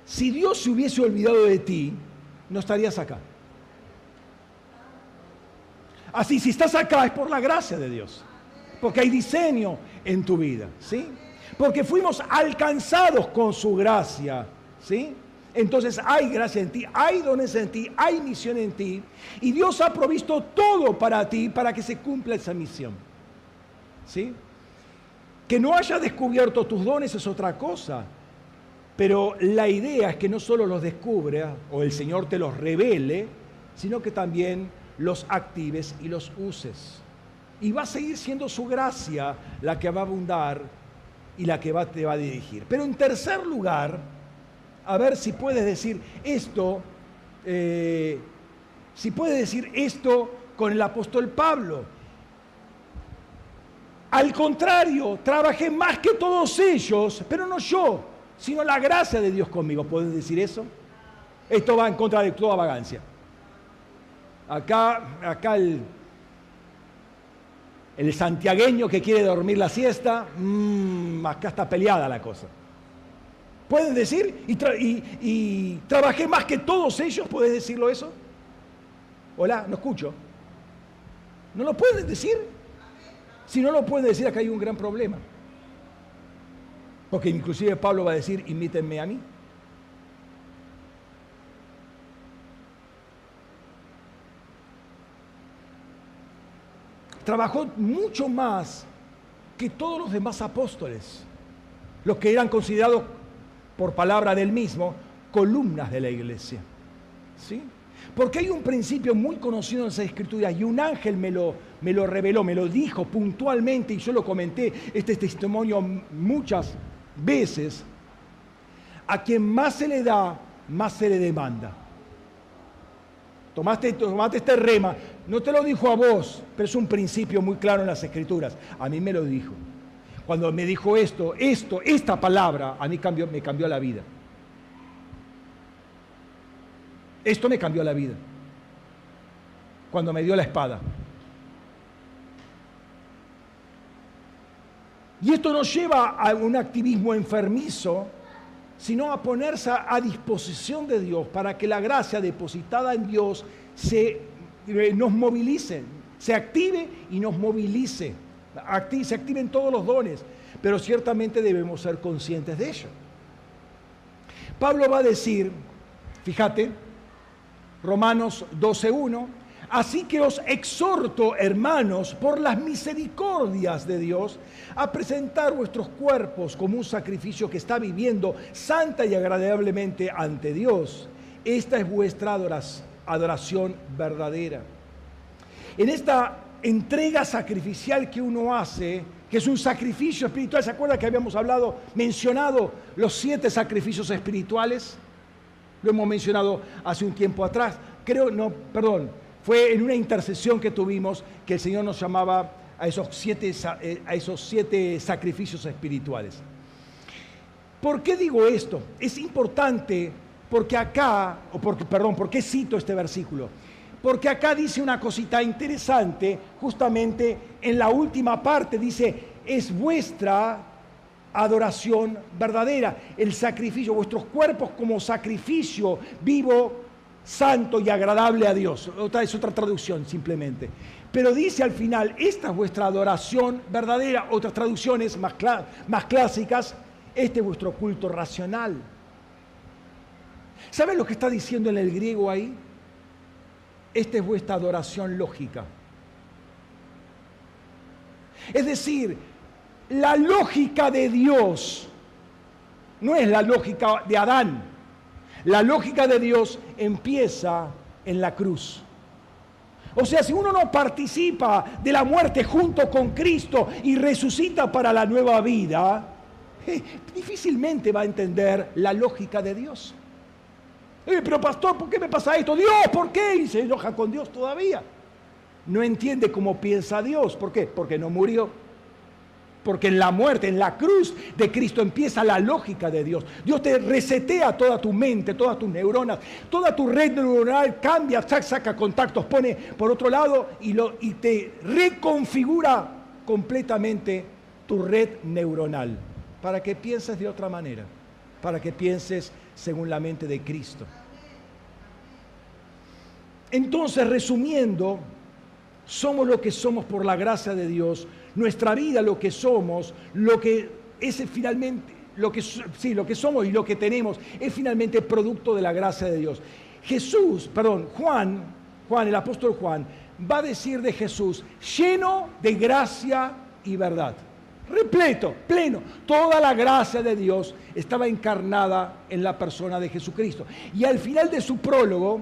Si Dios se hubiese olvidado de ti, no estarías acá. Así, si estás acá es por la gracia de Dios, porque hay diseño en tu vida, ¿sí? Porque fuimos alcanzados con su gracia, ¿sí? Entonces hay gracia en ti, hay dones en ti, hay misión en ti. Y Dios ha provisto todo para ti para que se cumpla esa misión. ¿Sí? Que no hayas descubierto tus dones es otra cosa. Pero la idea es que no solo los descubra o el Señor te los revele, sino que también los actives y los uses. Y va a seguir siendo su gracia la que va a abundar y la que va, te va a dirigir. Pero en tercer lugar, a ver si puedes decir esto, eh, si puedes decir esto con el apóstol Pablo. Al contrario, trabajé más que todos ellos, pero no yo, sino la gracia de Dios conmigo. ¿Puedes decir eso? Esto va en contra de toda vagancia. Acá, acá el, santiagueño que quiere dormir la siesta, mmm, acá está peleada la cosa. ¿Pueden decir? Y, trabajé más que todos ellos, ¿puedes decirlo eso? Hola, no escucho. ¿No lo pueden decir? Si no lo pueden decir, acá hay un gran problema. Porque inclusive Pablo va a decir, imítenme a mí. Trabajó mucho más que todos los demás apóstoles, los que eran considerados por palabra del mismo, columnas de la iglesia. ¿Sí? Porque hay un principio muy conocido en esa escritura y un ángel me lo, me lo reveló, me lo dijo puntualmente y yo lo comenté, este testimonio muchas veces. A quien más se le da, más se le demanda. Tomaste, tomaste este rema, no te lo dijo a vos, pero es un principio muy claro en las escrituras. A mí me lo dijo. Cuando me dijo esto, esto, esta palabra, a mí cambió, me cambió la vida. Esto me cambió la vida. Cuando me dio la espada. Y esto nos lleva a un activismo enfermizo, sino a ponerse a disposición de Dios para que la gracia depositada en Dios se, eh, nos movilice, se active y nos movilice se activen todos los dones, pero ciertamente debemos ser conscientes de ello. Pablo va a decir, fíjate, Romanos 12.1, así que os exhorto, hermanos, por las misericordias de Dios, a presentar vuestros cuerpos como un sacrificio que está viviendo santa y agradablemente ante Dios. Esta es vuestra adoración verdadera. En esta entrega sacrificial que uno hace, que es un sacrificio espiritual. ¿Se acuerda que habíamos hablado, mencionado los siete sacrificios espirituales? Lo hemos mencionado hace un tiempo atrás. Creo, no, perdón, fue en una intercesión que tuvimos que el Señor nos llamaba a esos siete, eh, a esos siete sacrificios espirituales. ¿Por qué digo esto? Es importante porque acá, o porque, perdón, ¿por qué cito este versículo? Porque acá dice una cosita interesante, justamente en la última parte dice, es vuestra adoración verdadera, el sacrificio, vuestros cuerpos como sacrificio vivo, santo y agradable a Dios. Otra es otra traducción simplemente. Pero dice al final, esta es vuestra adoración verdadera, otras traducciones más, más clásicas, este es vuestro culto racional. ¿Saben lo que está diciendo en el griego ahí? Esta es vuestra adoración lógica. Es decir, la lógica de Dios no es la lógica de Adán. La lógica de Dios empieza en la cruz. O sea, si uno no participa de la muerte junto con Cristo y resucita para la nueva vida, difícilmente va a entender la lógica de Dios. Eh, pero pastor, ¿por qué me pasa esto? Dios, ¿por qué? Y se enoja con Dios todavía. No entiende cómo piensa Dios. ¿Por qué? Porque no murió. Porque en la muerte, en la cruz de Cristo empieza la lógica de Dios. Dios te resetea toda tu mente, todas tus neuronas, toda tu red neuronal cambia, saca contactos, pone por otro lado y, lo, y te reconfigura completamente tu red neuronal para que pienses de otra manera, para que pienses según la mente de Cristo. Entonces, resumiendo, somos lo que somos por la gracia de Dios, nuestra vida lo que somos, lo que es finalmente, lo que, sí, lo que somos y lo que tenemos es finalmente producto de la gracia de Dios. Jesús, perdón, Juan, Juan, el apóstol Juan, va a decir de Jesús, lleno de gracia y verdad repleto, pleno. Toda la gracia de Dios estaba encarnada en la persona de Jesucristo. Y al final de su prólogo,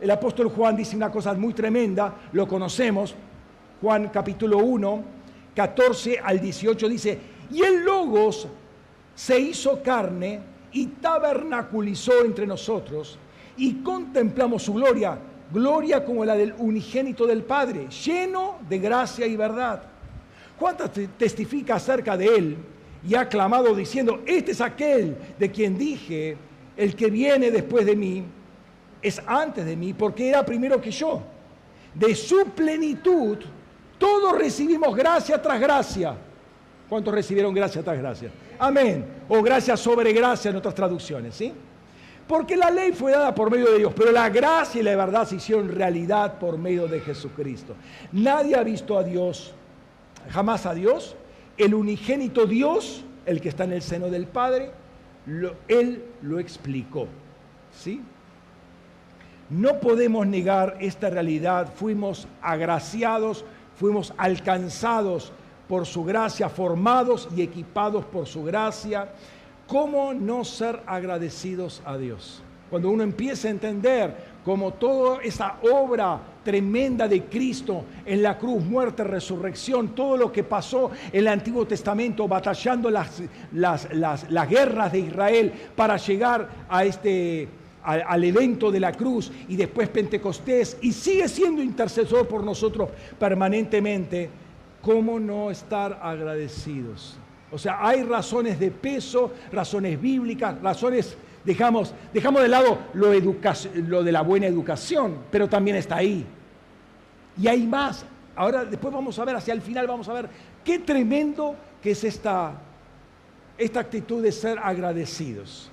el apóstol Juan dice una cosa muy tremenda, lo conocemos, Juan capítulo 1, 14 al 18 dice, y el Logos se hizo carne y tabernaculizó entre nosotros y contemplamos su gloria, gloria como la del unigénito del Padre, lleno de gracia y verdad. Juan testifica acerca de él y ha clamado diciendo, este es aquel de quien dije, el que viene después de mí es antes de mí porque era primero que yo. De su plenitud todos recibimos gracia tras gracia. ¿Cuántos recibieron gracia tras gracia? Amén. O gracia sobre gracia en otras traducciones, ¿sí? Porque la ley fue dada por medio de Dios, pero la gracia y la verdad se hicieron realidad por medio de Jesucristo. Nadie ha visto a Dios jamás a Dios, el unigénito Dios, el que está en el seno del Padre, Él lo explicó. ¿Sí? No podemos negar esta realidad. Fuimos agraciados, fuimos alcanzados por su gracia, formados y equipados por su gracia. ¿Cómo no ser agradecidos a Dios? Cuando uno empieza a entender cómo toda esa obra tremenda de Cristo en la cruz, muerte, resurrección, todo lo que pasó en el Antiguo Testamento, batallando las, las, guerras de Israel para llegar a este, al, evento de la cruz y después Pentecostés, y sigue siendo intercesor por nosotros permanentemente, ¿cómo no estar agradecidos? O sea, hay razones de peso, razones bíblicas, razones Dejamos, dejamos de lado lo, lo, de la buena educación, pero también está ahí. Y hay más. Ahora, después vamos a ver, hacia el final vamos a ver qué tremendo que es esta, esta actitud de ser agradecidos.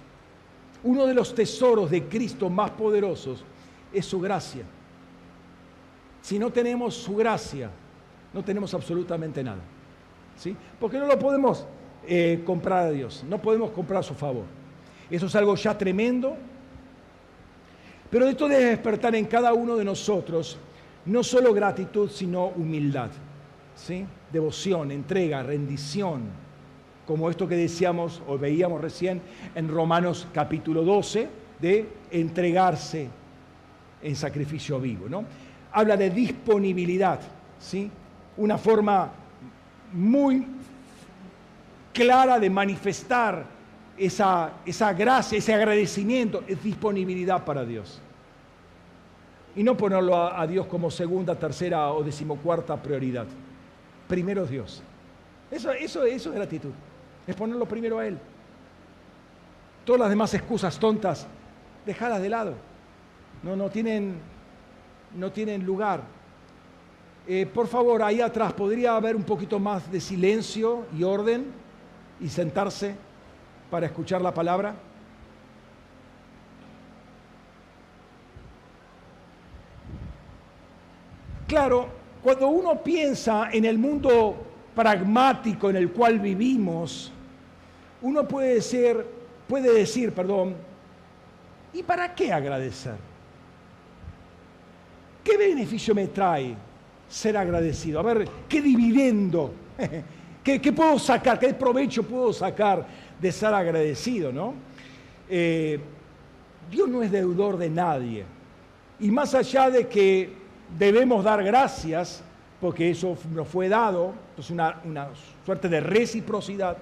Uno de los tesoros de Cristo más poderosos es su gracia. Si no tenemos su gracia, no tenemos absolutamente nada. ¿Sí? Porque no lo podemos eh, comprar a Dios, no podemos comprar su favor. Eso es algo ya tremendo. Pero esto debe despertar en cada uno de nosotros no solo gratitud, sino humildad, ¿sí? devoción, entrega, rendición, como esto que decíamos o veíamos recién en Romanos capítulo 12, de entregarse en sacrificio vivo. ¿no? Habla de disponibilidad, ¿sí? una forma muy clara de manifestar esa, esa gracia, ese agradecimiento, es disponibilidad para Dios y no ponerlo a, Dios como segunda, tercera o decimocuarta prioridad. Primero Dios. Eso, eso, eso es gratitud. Es ponerlo primero a Él. Todas las demás excusas tontas, dejadas de lado. No, no, tienen, no tienen lugar. Eh, por favor, ahí atrás, ¿podría haber un poquito más de silencio y orden y sentarse para escuchar la palabra? Claro, cuando uno piensa en el mundo pragmático en el cual vivimos, uno puede decir, puede decir, perdón, ¿y para qué agradecer? ¿Qué beneficio me trae ser agradecido? A ver, ¿qué dividendo ¿Qué, puedo sacar? ¿Qué provecho puedo sacar de ser agradecido? ¿no? Eh, Dios no es deudor de nadie. Y más allá de que debemos dar gracias, porque eso nos fue dado, es una, una suerte de reciprocidad,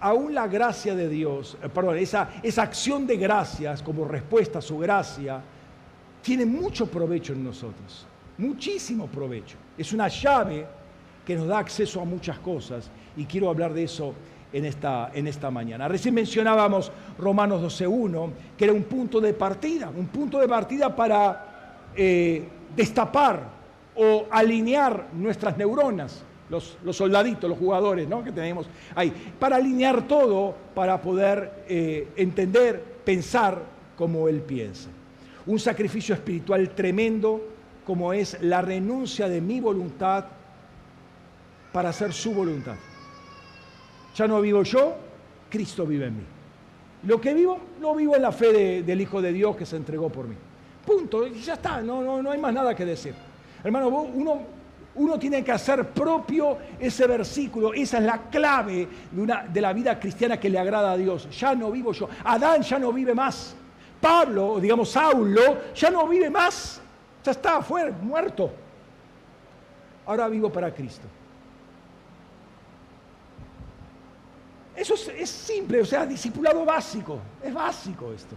aún la gracia de Dios, eh, perdón, esa, esa acción de gracias como respuesta a su gracia, tiene mucho provecho en nosotros, muchísimo provecho. Es una llave que nos da acceso a muchas cosas y quiero hablar de eso en esta, en esta mañana. Recién mencionábamos Romanos 12.1, que era un punto de partida, un punto de partida para eh, destapar o alinear nuestras neuronas, los, soldaditos, los jugadores ¿no? que tenemos ahí, para alinear todo, para poder eh, entender, pensar como Él piensa. Un sacrificio espiritual tremendo como es la renuncia de mi voluntad para hacer su voluntad. Ya no vivo yo, Cristo vive en mí. Lo que vivo, lo vivo en la fe del Hijo de Dios que se entregó por mí. Punto, ya está, no, no, no hay más nada que decir. Hermano, uno, uno tiene que hacer propio ese versículo, esa es la clave de, una, de la vida cristiana que le agrada a Dios. Ya no vivo yo, Adán ya no vive más, Pablo, digamos Saulo, ya no vive más, ya está, fue muerto. Ahora vivo para Cristo. Eso es, simple, o sea, discipulado básico, es básico esto.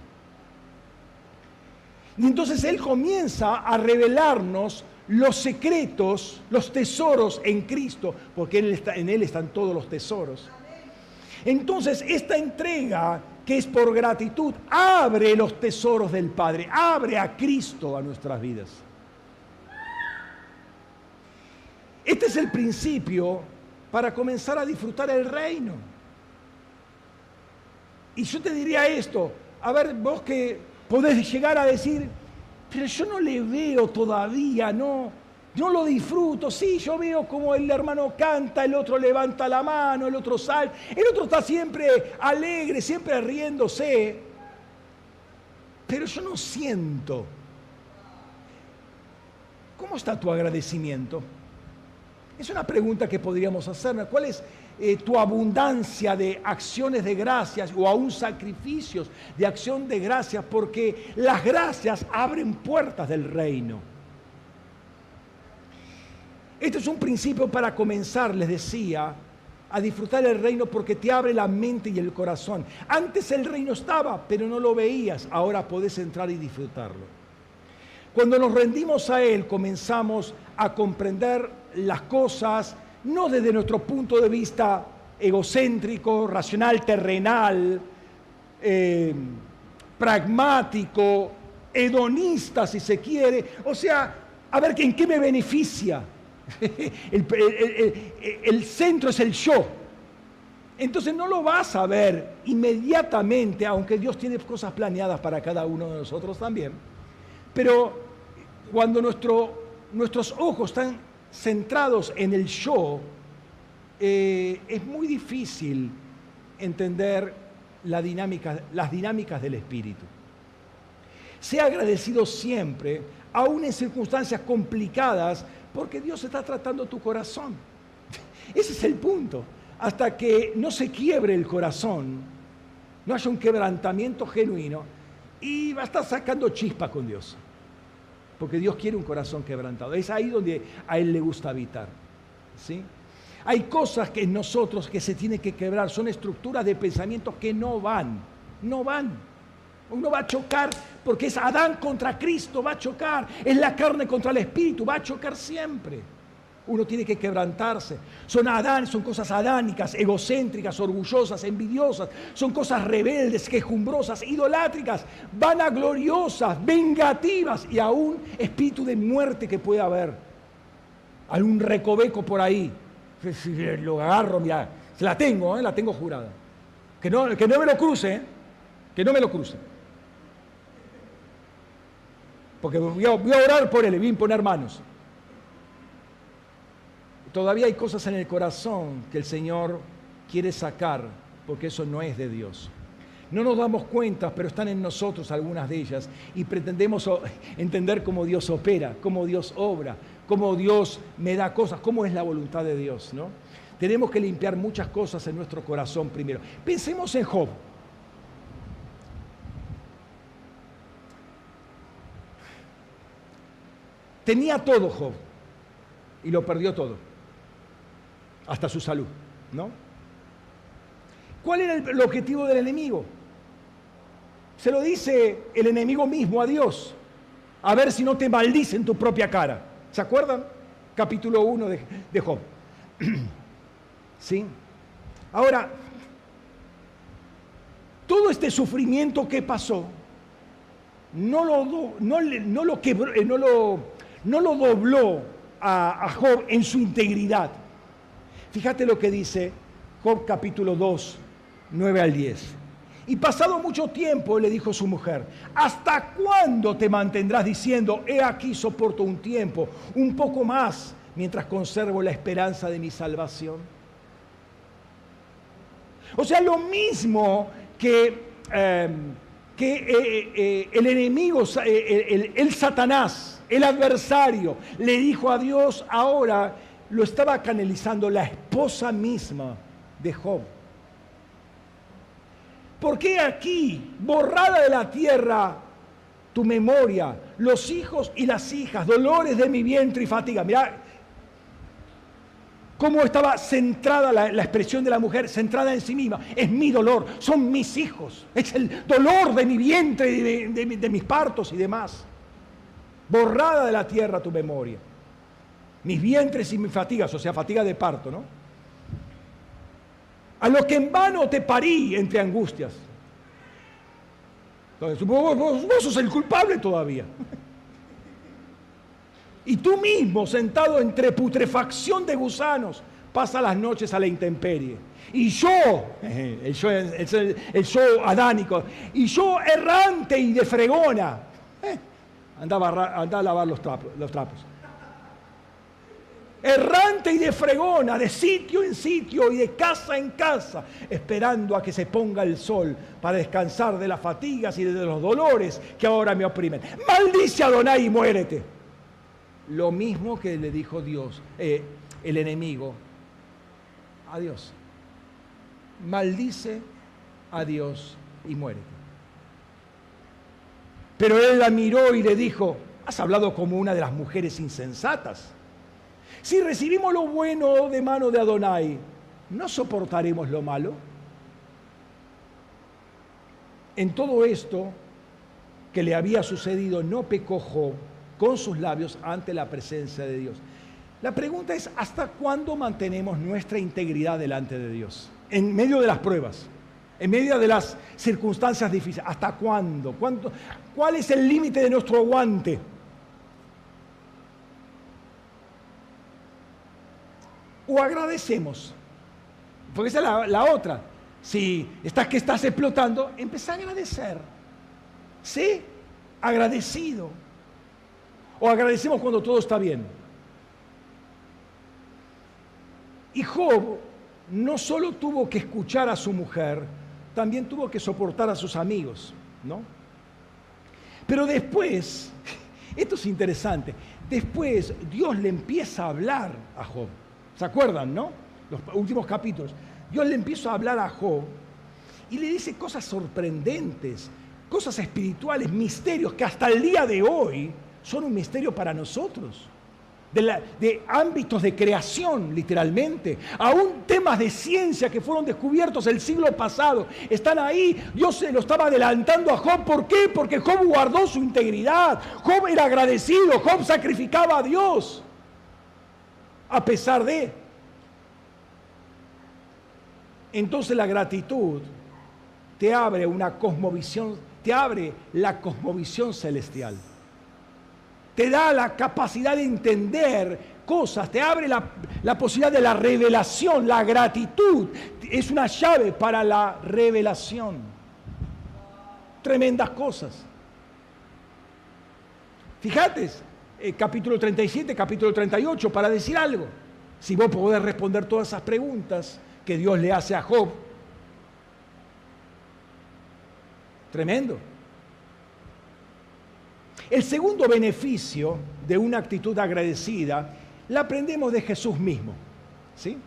Y entonces Él comienza a revelarnos los secretos, los tesoros en Cristo, porque en Él están todos los tesoros. Entonces, esta entrega que es por gratitud, abre los tesoros del Padre, abre a Cristo a nuestras vidas. Este es el principio para comenzar a disfrutar el reino. Y yo te diría esto, a ver, vos que podés llegar a decir, pero yo no le veo todavía, no, no lo disfruto, sí, yo veo como el hermano canta, el otro levanta la mano, el otro sale, el otro está siempre alegre, siempre riéndose, pero yo no siento. ¿Cómo está tu agradecimiento? Es una pregunta que podríamos hacernos. ¿Cuál es eh, tu abundancia de acciones de gracias o aún sacrificios de acción de gracias? Porque las gracias abren puertas del reino. Este es un principio para comenzar, les decía, a disfrutar el reino porque te abre la mente y el corazón. Antes el reino estaba, pero no lo veías. Ahora podés entrar y disfrutarlo. Cuando nos rendimos a Él, comenzamos a comprender las cosas, no desde nuestro punto de vista egocéntrico, racional, terrenal, eh, pragmático, hedonista, si se quiere. O sea, a ver, ¿en qué me beneficia? el, centro es el yo. Entonces no lo vas a ver inmediatamente, aunque Dios tiene cosas planeadas para cada uno de nosotros también. Pero cuando nuestro, nuestros ojos están centrados en el yo, eh, es muy difícil entender las dinámicas del espíritu. Sea agradecido siempre, aún en circunstancias complicadas, porque Dios está tratando tu corazón. Ese es el punto. Hasta que no se quiebre el corazón, no haya un quebrantamiento genuino y va a estar sacando chispa con Dios porque Dios quiere un corazón quebrantado. Es ahí donde a Él le gusta habitar. ¿sí? Hay cosas que en nosotros que se tienen que quebrar, son estructuras de pensamiento que no van, no van. Uno va a chocar porque es Adán contra Cristo, va a chocar. Es la carne contra el espíritu, va a chocar siempre. Uno tiene que quebrantarse. Son Adán, son cosas adánicas, egocéntricas, orgullosas, envidiosas. Son cosas rebeldes, quejumbrosas, idolátricas, vanagloriosas, vengativas y aún espíritu de muerte que puede haber. Algún recoveco por ahí. Lo agarro, mira, la tengo, ¿eh? la tengo jurada. Que no, que no me lo cruce, ¿eh? que no me lo cruce. Porque voy a, voy a orar por él, voy a imponer manos. Todavía hay cosas en el corazón que el Señor quiere sacar, porque eso no es de Dios. No nos damos cuenta, pero están en nosotros algunas de ellas y pretendemos entender cómo Dios opera, cómo Dios obra, cómo Dios me da cosas, cómo es la voluntad de Dios, ¿no? tenemos que limpiar muchas cosas en nuestro corazón primero. Pensemos en Job. Tenía todo Job y lo perdió todo, hasta su salud, ¿no? ¿Cuál era el, objetivo del enemigo? Se lo dice el enemigo mismo a Dios, a ver si no te maldice en tu propia cara. ¿Se acuerdan? Capítulo 1 de, de Job. ¿Sí? Ahora, todo este sufrimiento que pasó, no lo, no, lo, eh, no lo, no lo dobló a, a, Job en su integridad. Fíjate lo que dice Job capítulo 2, 9 al 10. Y pasado mucho tiempo le dijo su mujer, ¿hasta cuándo te mantendrás diciendo, he aquí soporto un tiempo, un poco más, mientras conservo la esperanza de mi salvación? O sea, lo mismo que, em, que eh, eh, eh, el enemigo, el, el Satanás, el adversario, le dijo a Dios, ahora lo estaba canalizando la esposa misma de Job. ¿Por qué aquí, borrada de la tierra, tu memoria, los hijos y las hijas, dolores de mi vientre y fatiga? Mira, cómo estaba centrada la, expresión de la mujer, centrada en sí misma. Es mi dolor, son mis hijos, es el dolor de mi vientre, de mis partos y demás. Borrada de la tierra tu memoria. Mis vientres y mis fatigas, o sea, fatiga de parto, ¿no? A lo que en vano te parí entre angustias. Entonces, vos, vos, sos el culpable todavía. Y tú mismo, sentado entre putrefacción de gusanos, pasa las noches a la intemperie. Y yo, el yo, el, adánico, y yo errante y de fregona, eh, andaba, a lavar los Los trapos errante y de fregona, de sitio en sitio y de casa en casa, esperando a que se ponga el sol para descansar de las fatigas y de los dolores que ahora me oprimen. Maldice a Adonai y muérete. Lo mismo que le dijo Dios, eh, el enemigo, a Dios. Maldice a Dios y muérete. Pero él la miró y le dijo, has hablado como una de las mujeres insensatas. Si recibimos lo bueno de mano de Adonai, ¿no soportaremos lo malo? En todo esto que le había sucedido, no pecó Job con sus labios ante la presencia de Dios. La pregunta es, ¿hasta cuándo mantenemos nuestra integridad delante de Dios? En medio de las pruebas, en medio de las circunstancias difíciles. ¿Hasta cuándo? ¿Cuánto, ¿Cuál es el límite de nuestro aguante? O agradecemos. Porque esa es la, otra. Si estás que estás explotando, empieza a agradecer. ¿Sí? Agradecido. O agradecemos cuando todo está bien. Y Job no solo tuvo que escuchar a su mujer, también tuvo que soportar a sus amigos, ¿no? Pero después, esto es interesante, después Dios le empieza a hablar a Job. ¿Se acuerdan, no? Los últimos capítulos. Dios le empieza a hablar a Job y le dice cosas sorprendentes, cosas espirituales, misterios que hasta el día de hoy son un misterio para nosotros. De, ámbitos de creación, literalmente, aún temas de ciencia que fueron descubiertos el siglo pasado, están ahí. Dios se lo estaba adelantando a Job. ¿Por qué? Porque Job guardó su integridad. Job era agradecido. Job sacrificaba a Dios a pesar de. Entonces la gratitud te abre una cosmovisión, te abre la cosmovisión celestial. Te da la capacidad de entender cosas, te abre la, la posibilidad de la revelación, la gratitud. Es una llave para la revelación. Tremendas cosas. Fíjate, eh, capítulo 37, capítulo 38, para decir algo. Si vos podés responder todas esas preguntas que Dios le hace a Job. Tremendo. El segundo beneficio de una actitud agradecida la aprendemos de Jesús mismo. ¿sí?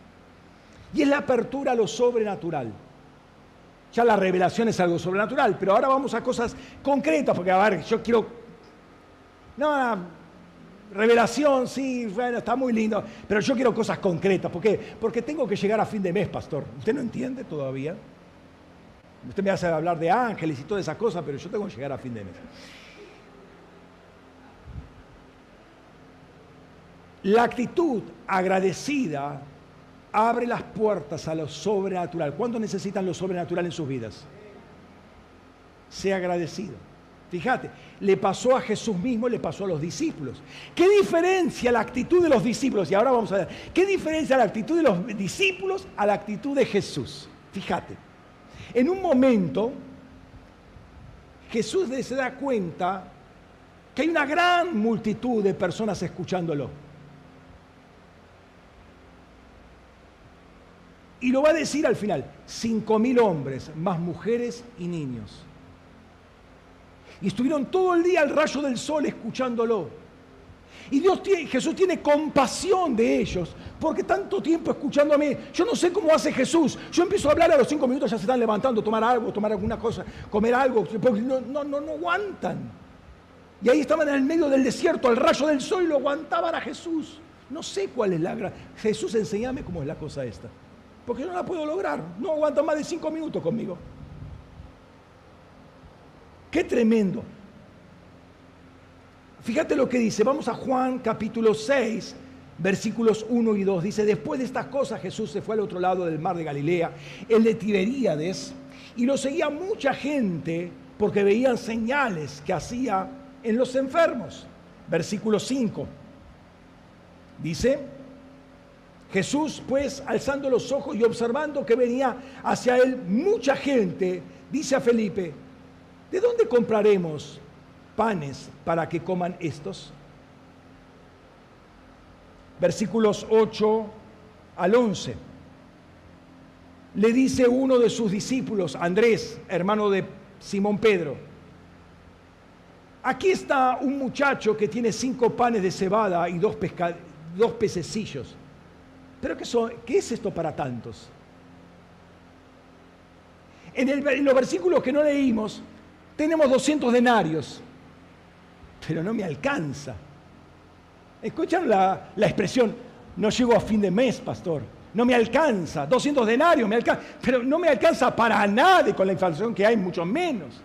Y es la apertura a lo sobrenatural. Ya la revelación es algo sobrenatural, pero ahora vamos a cosas concretas, porque a ver, yo quiero... No, revelación, sí, bueno, está muy lindo, pero yo quiero cosas concretas. ¿Por qué? Porque tengo que llegar a fin de mes, pastor. ¿Usted no entiende todavía? Usted me hace hablar de ángeles y todas esas cosas, pero yo tengo que llegar a fin de mes. La actitud agradecida abre las puertas a lo sobrenatural. ¿Cuándo necesitan lo sobrenatural en sus vidas? Sea agradecido. Fíjate, le pasó a Jesús mismo, le pasó a los discípulos. ¿Qué diferencia la actitud de los discípulos? Y ahora vamos a ver, ¿qué diferencia la actitud de los discípulos a la actitud de Jesús? Fíjate, en un momento Jesús se da cuenta que hay una gran multitud de personas escuchándolo. Y lo va a decir al final, cinco mil hombres, más mujeres y niños. Y estuvieron todo el día al rayo del sol escuchándolo. Y Dios Jesús tiene compasión de ellos, porque tanto tiempo escuchándome, yo no sé cómo hace Jesús. Yo empiezo a hablar a los cinco minutos, ya se están levantando, tomar algo, tomar alguna cosa, comer algo, porque no, no, no, no aguantan. Y ahí estaban en el medio del desierto, al rayo del sol, y lo aguantaban a Jesús. No sé cuál es la gracia. Jesús, enséñame cómo es la cosa esta porque no la puedo lograr. No aguanta más de cinco minutos conmigo. Qué tremendo. Fíjate lo que dice. Vamos a Juan capítulo 6, versículos 1 y 2. Dice, después de estas cosas Jesús se fue al otro lado del mar de Galilea, el de Tiberíades, y lo seguía mucha gente porque veían señales que hacía en los enfermos. Versículo 5. Dice, Jesús, pues, alzando los ojos y observando que venía hacia él mucha gente, dice a Felipe, ¿de dónde compraremos panes para que coman estos? Versículos 8 al 11. Le dice uno de sus discípulos, Andrés, hermano de Simón Pedro, aquí está un muchacho que tiene cinco panes de cebada y dos, dos pececillos. ¿Pero qué, es esto para tantos? En, los versículos que no leímos, tenemos 200 denarios, pero no me alcanza. ¿Escuchan la, la, expresión? No llego a fin de mes, pastor. No me alcanza. 200 denarios me alcanza. Pero no me alcanza para nada con la inflación que hay, mucho menos.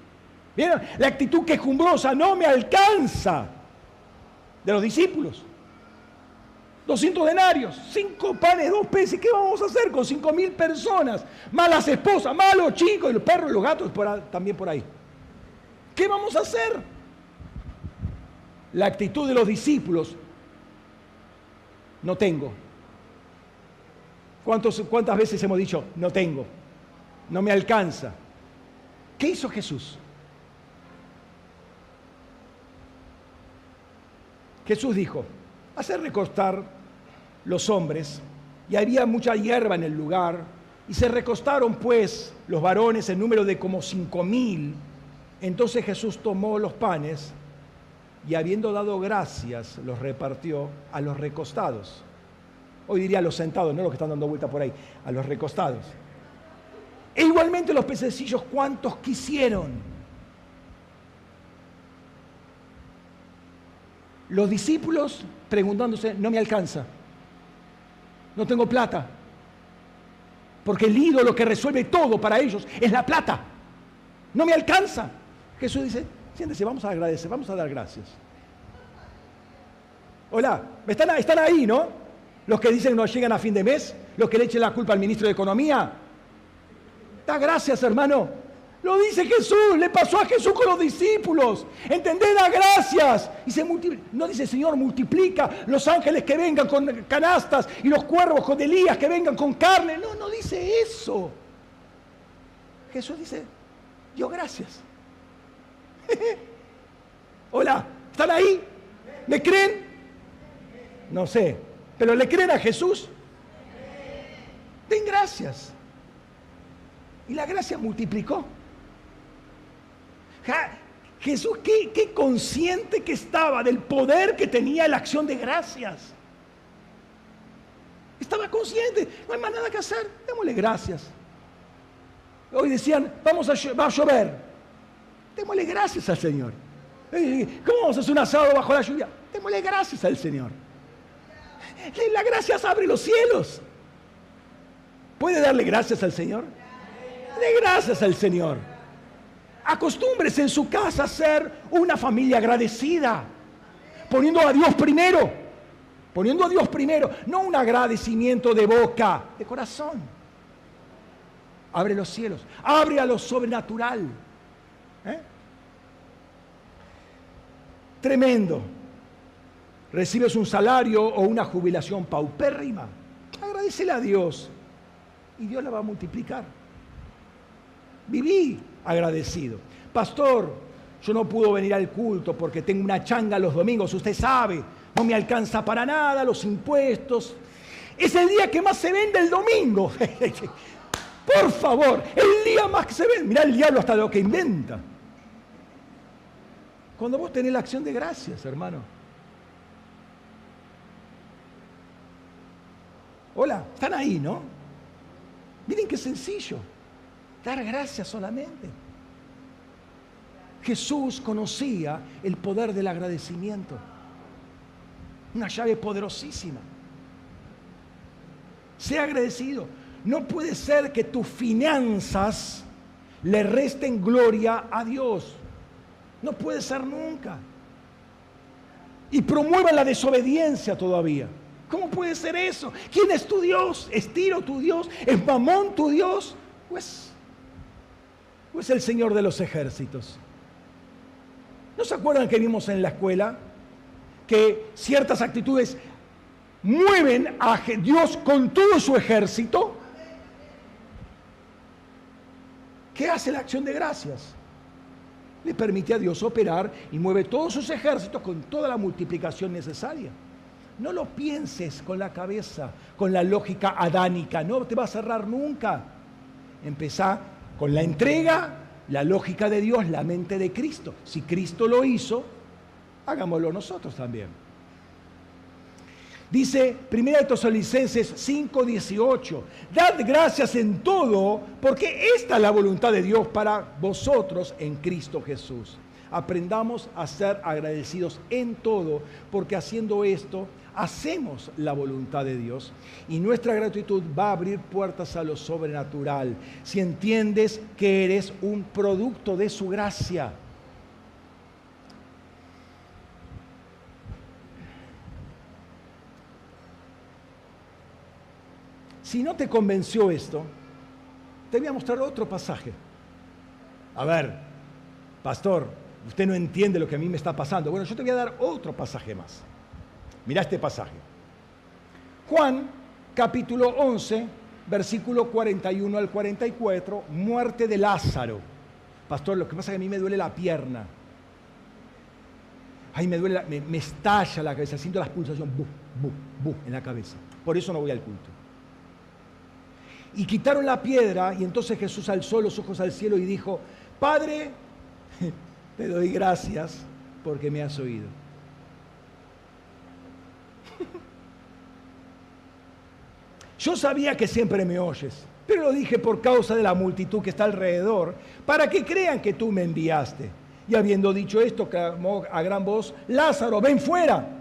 ¿Vieron? La actitud quejumbrosa no me alcanza de los discípulos. 200 denarios, 5 panes, 2 peces. ¿Qué vamos a hacer con 5 mil personas? Malas esposas, malos chicos, y los perros los gatos también por ahí. ¿Qué vamos a hacer? La actitud de los discípulos, no tengo. ¿Cuántas veces hemos dicho, no tengo? No me alcanza. ¿Qué hizo Jesús? Jesús dijo, hacer recostar los hombres, y había mucha hierba en el lugar, y se recostaron pues los varones en número de como cinco mil. Entonces Jesús tomó los panes y habiendo dado gracias, los repartió a los recostados. Hoy diría a los sentados, no los que están dando vuelta por ahí, a los recostados. E igualmente los pececillos, ¿cuántos quisieron? Los discípulos preguntándose, no me alcanza no tengo plata. Porque el ídolo que resuelve todo para ellos es la plata. No me alcanza. Jesús dice, siéntese, vamos a agradecer, vamos a dar gracias. Hola, están, ahí, ¿no? Los que dicen no llegan a fin de mes, los que le echen la culpa al ministro de Economía. Da gracias, hermano. Lo dice Jesús, le pasó a Jesús con los discípulos. Entended, da gracias. Y se No dice Señor, multiplica los ángeles que vengan con canastas y los cuervos con Elías que vengan con carne. No, no dice eso. Jesús dice, dio gracias. Hola, ¿están ahí? ¿Me creen? No sé, pero ¿le creen a Jesús? Den gracias. Y la gracia multiplicó. Jesús, qué, consciente que estaba del poder que tenía la acción de gracias. Estaba consciente, no hay más nada que hacer, démosle gracias. Hoy decían, vamos a, va a llover. Démosle gracias al Señor. ¿Cómo vamos a hacer un asado bajo la lluvia? Démosle gracias al Señor. La gracias abre los cielos. ¿Puede darle gracias al Señor? De gracias al Señor. Acostúmbrese en su casa a ser una familia agradecida, poniendo a Dios primero, poniendo a Dios primero, no un agradecimiento de boca, de corazón. Abre los cielos, abre a lo sobrenatural. ¿Eh? Tremendo. Recibes un salario o una jubilación paupérrima. Agradecele a Dios y Dios la va a multiplicar. Viví agradecido. Pastor, yo no puedo venir al culto porque tengo una changa los domingos, usted sabe, no me alcanza para nada los impuestos. Es el día que más se vende el domingo. Por favor, el día más que se vende. Mirá el diablo hasta lo que inventa. Cuando vos tenés la acción de gracias, hermano. Hola, están ahí, ¿no? Miren qué sencillo. Dar gracias solamente. Jesús conocía el poder del agradecimiento. Una llave poderosísima. Sea agradecido. No puede ser que tus finanzas le resten gloria a Dios. No puede ser nunca. Y promueva la desobediencia todavía. ¿Cómo puede ser eso? ¿Quién es tu Dios? ¿Es Tiro tu Dios? ¿Es Mamón tu Dios? Pues, pues el Señor de los ejércitos. ¿No se acuerdan que vimos en la escuela que ciertas actitudes mueven a Dios con todo su ejército? ¿Qué hace la acción de gracias? Le permite a Dios operar y mueve todos sus ejércitos con toda la multiplicación necesaria. No lo pienses con la cabeza, con la lógica adánica, no te va a cerrar nunca. Empezá con la entrega, la lógica de Dios, la mente de Cristo. Si Cristo lo hizo, hagámoslo nosotros también. Dice 1 Tesalonicenses 5:18, dad gracias en todo, porque esta es la voluntad de Dios para vosotros en Cristo Jesús. Aprendamos a ser agradecidos en todo, porque haciendo esto hacemos la voluntad de Dios y nuestra gratitud va a abrir puertas a lo sobrenatural. Si entiendes que eres un producto de su gracia. Si no te convenció esto, te voy a mostrar otro pasaje. A ver, pastor, usted no entiende lo que a mí me está pasando. Bueno, yo te voy a dar otro pasaje más. Mira este pasaje. Juan, capítulo 11, versículo 41 al 44, muerte de Lázaro. Pastor, lo que pasa es que a mí me duele la pierna. Ay, me duele, me, estalla la cabeza, siento la pulsaciones, bu, bu, bu, en la cabeza. Por eso no voy al culto. Y quitaron la piedra y entonces Jesús alzó los ojos al cielo y dijo, Padre, te doy gracias porque me has oído. Yo sabía que siempre me oyes, pero lo dije por causa de la multitud que está alrededor, para que crean que tú me enviaste. Y habiendo dicho esto, clamó a gran voz, Lázaro, ven fuera.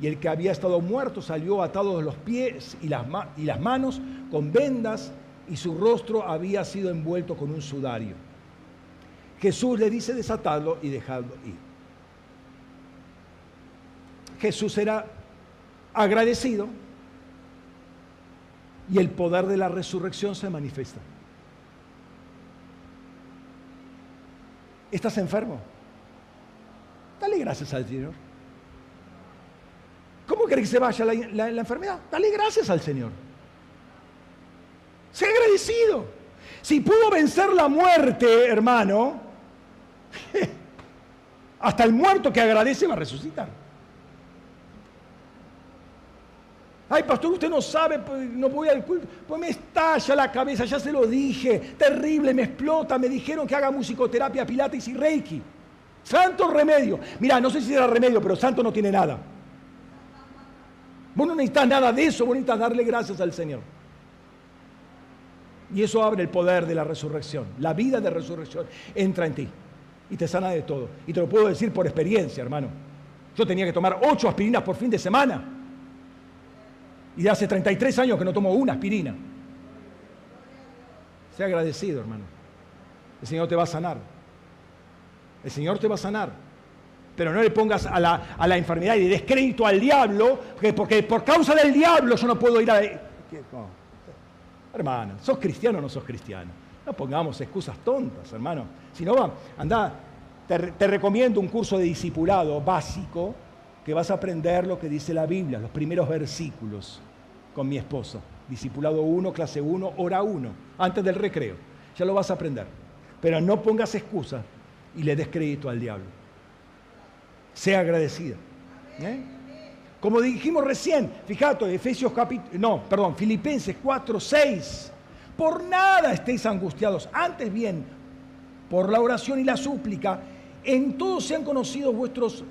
Y el que había estado muerto salió atado de los pies y las, y las manos con vendas y su rostro había sido envuelto con un sudario. Jesús le dice desatadlo y dejadlo ir. Jesús era agradecido y el poder de la resurrección se manifiesta. ¿Estás enfermo? Dale gracias al Señor. ¿Cómo querés que se vaya la, enfermedad? Dale gracias al Señor. Sé agradecido. Si pudo vencer la muerte, hermano, hasta el muerto que agradece va a resucitar. Ay, pastor, usted no sabe, pues, no voy al culto. Pues me estalla la cabeza, ya se lo dije. Terrible, me explota. Me dijeron que haga musicoterapia, pilates y reiki. Santo remedio. Mira, no sé si era remedio, pero santo no tiene nada. Vos no necesitas nada de eso, vos necesitas darle gracias al Señor. Y eso abre el poder de la resurrección. La vida de resurrección entra en ti y te sana de todo. Y te lo puedo decir por experiencia, hermano. Yo tenía que tomar ocho aspirinas por fin de semana. Y de hace 33 años que no tomo una aspirina. Sea agradecido, hermano. El Señor te va a sanar. El Señor te va a sanar. Pero no le pongas a la, a la enfermedad y descrédito al diablo, porque, porque, por causa del diablo yo no puedo ir a... Hermano, ¿sos cristiano o no sos cristiano? No pongamos excusas tontas, hermano. Si no, va, anda, te, recomiendo un curso de discipulado básico que vas a aprender lo que dice la Biblia, los primeros versículos con mi esposo. Discipulado 1, clase 1, hora 1, antes del recreo. Ya lo vas a aprender. Pero no pongas excusas y le des crédito al diablo. Sea agradecida. ¿eh? Como dijimos recién, fíjate, Efesios capítulo, no, perdón, Filipenses 4, 6. Por nada estéis angustiados, antes bien, por la oración y la súplica, en todos sean conocidos vuestros,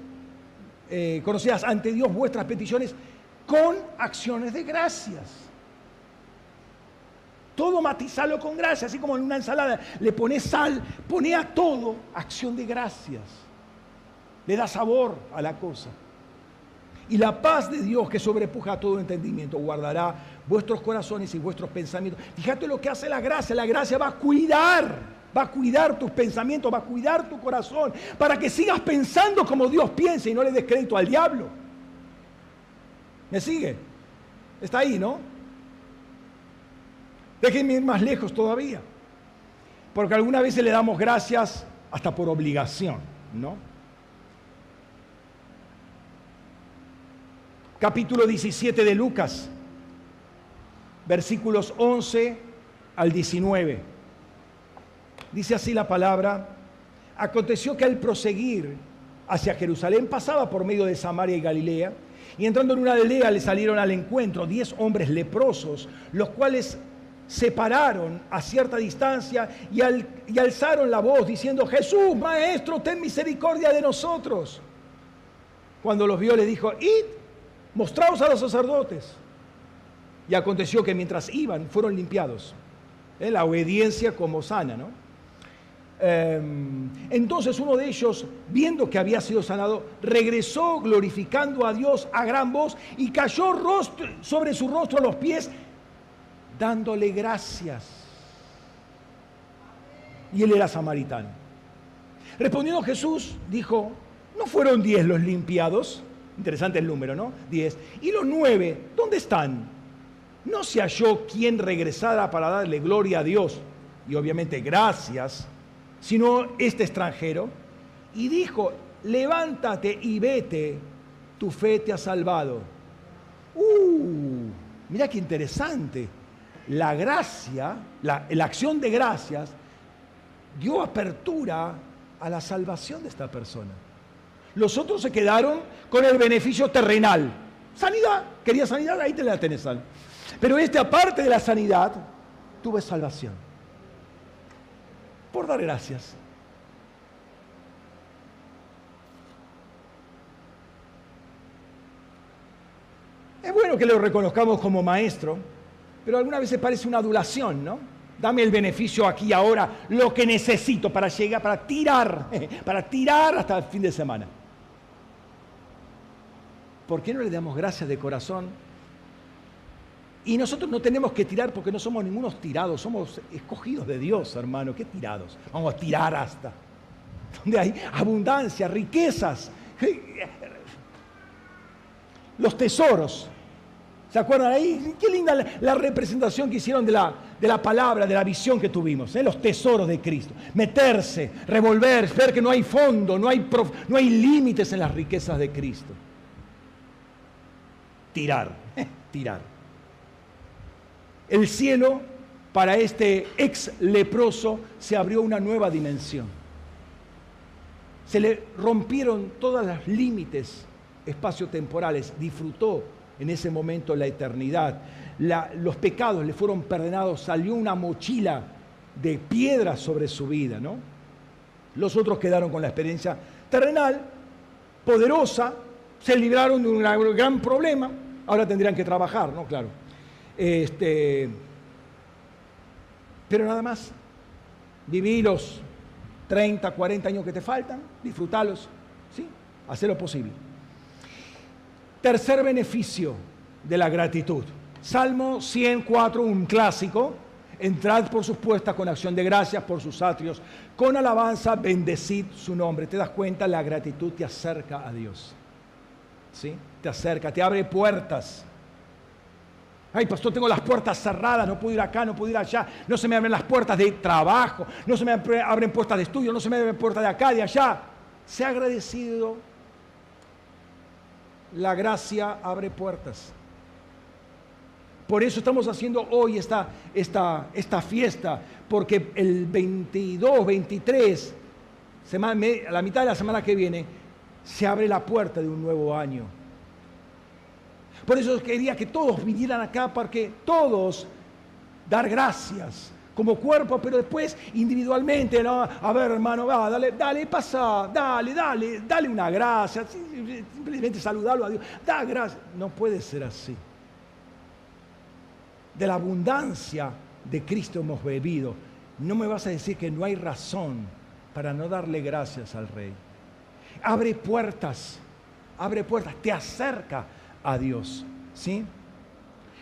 eh, conocidas ante Dios vuestras peticiones con acciones de gracias. Todo matizalo con gracia, así como en una ensalada le pones sal, pone a todo acción de gracias. Le da sabor a la cosa. Y la paz de Dios que sobrepuja todo entendimiento guardará vuestros corazones y vuestros pensamientos. Fíjate lo que hace la gracia. La gracia va a cuidar, va a cuidar tus pensamientos, va a cuidar tu corazón, para que sigas pensando como Dios piensa y no le des crédito al diablo. ¿Me sigue? Está ahí, ¿no? Déjenme ir más lejos todavía. Porque algunas veces le damos gracias hasta por obligación, ¿no? Capítulo 17 de Lucas, versículos 11 al 19. Dice así la palabra, aconteció que al proseguir hacia Jerusalén pasaba por medio de Samaria y Galilea, y entrando en una aldea le salieron al encuentro diez hombres leprosos, los cuales se pararon a cierta distancia y, alzaron la voz diciendo, Jesús, Maestro, ten misericordia de nosotros. Cuando los vio le dijo, id, mostraos a los sacerdotes. Y aconteció que mientras iban fueron limpiados. ¿Eh? La obediencia como sana, ¿no? Em, entonces uno de ellos, viendo que había sido sanado, regresó glorificando a Dios a gran voz y cayó sobre su rostro a los pies dándole gracias. Y él era samaritano. Respondiendo Jesús, dijo, ¿no fueron diez los limpiados? Interesante el número, ¿no? Diez. ¿Y los nueve, dónde están? No se halló quien regresara para darle gloria a Dios y obviamente gracias, sino este extranjero. Y dijo, levántate y vete, tu fe te ha salvado. ¡Uh! Mira qué interesante la gracia, la, acción de gracias, dio apertura a la salvación de esta persona. Los otros se quedaron con el beneficio terrenal. Sanidad, quería sanidad, ahí te la tenés. Pero este, aparte de la sanidad, tuve salvación. Por dar gracias. Es bueno que lo reconozcamos como maestro, pero algunas veces parece una adulación, ¿no? Dame el beneficio aquí ahora, lo que necesito para llegar, para tirar, para tirar hasta el fin de semana. ¿Por qué no le damos gracias de corazón? Y nosotros no tenemos que tirar porque no somos ningunos tirados, somos escogidos de Dios, hermano. ¿Qué tirados? Vamos a tirar hasta. Donde hay abundancia, riquezas, los tesoros ¿Se acuerdan ahí? Qué linda la, representación que hicieron de la, de la, palabra, de la visión que tuvimos, ¿eh? los tesoros de Cristo. Meterse, revolver, ver que no hay fondo, no hay, no hay límites en las riquezas de Cristo. Tirar, tirar. El cielo para este ex leproso se abrió una nueva dimensión. Se le rompieron todos los límites espaciotemporales, disfrutó en ese momento la eternidad. los pecados le fueron perdonados, salió una mochila de piedra sobre su vida, ¿no? Los otros quedaron con la experiencia terrenal, poderosa, se libraron de un gran problema, Ahora tendrían que trabajar, ¿no? Claro. Este, pero nada más. Viví los 30, 40 años que te faltan, disfrútalos, ¿sí? Haz lo posible. Tercer beneficio de la gratitud. Salmo 104, un clásico. Entrad por sus puestas con acción de gracias por sus atrios. Con alabanza, bendecid su nombre. ¿Te das cuenta? La gratitud te acerca a Dios. ¿Sí? Te acerca, te abre puertas. Ay, pastor, tengo las puertas cerradas, no puedo ir acá, no puedo ir allá, no se me abren las puertas de trabajo, no se me abren puertas de estudio, no se me abren puertas de acá, de allá. Se ha agradecido. La gracia abre puertas. Por eso estamos haciendo hoy esta, esta, esta fiesta, porque el 22, 23, semana, la mitad de la semana que viene, se abre la puerta de un nuevo año. Por eso quería que todos vinieran acá, porque todos dar gracias como cuerpo, pero después individualmente, ¿no? A ver, hermano, va, dale, dale, pasa, dale, dale, dale una gracia, simplemente saludarlo a Dios, da gracias. No puede ser así de la abundancia de Cristo hemos bebido. No me vas a decir que no hay razón para no darle gracias al Rey. Abre puertas, abre puertas, te acerca a Dios. ¿Sí?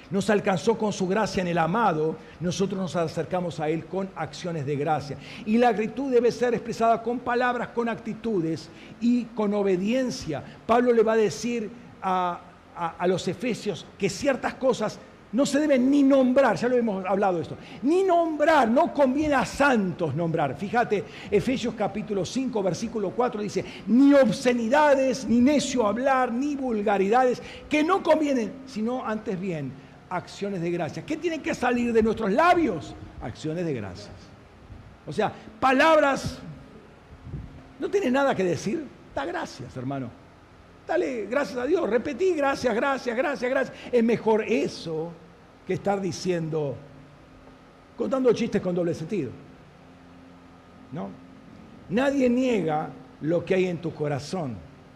Nos alcanzó con su gracia en el amado, nosotros nos acercamos a Él con acciones de gracia. Y la gratitud debe ser expresada con palabras, con actitudes y con obediencia. Pablo le va a decir a, a los efesios que ciertas cosas no se debe ni nombrar, ya lo hemos hablado esto, ni nombrar, no conviene a santos nombrar. Fíjate, Efesios capítulo 5, versículo 4 dice, ni obscenidades, ni necio hablar, ni vulgaridades, que no convienen, sino antes bien acciones de gracia. ¿Qué tienen que salir de nuestros labios? Acciones de gracias. O sea, palabras, no tiene nada que decir, da gracias, hermano. Dale gracias a Dios, repetí gracias, gracias, gracias, gracias. Es mejor eso que estar diciendo, contando chistes con doble sentido. ¿No? Nadie niega lo que hay en tu corazón.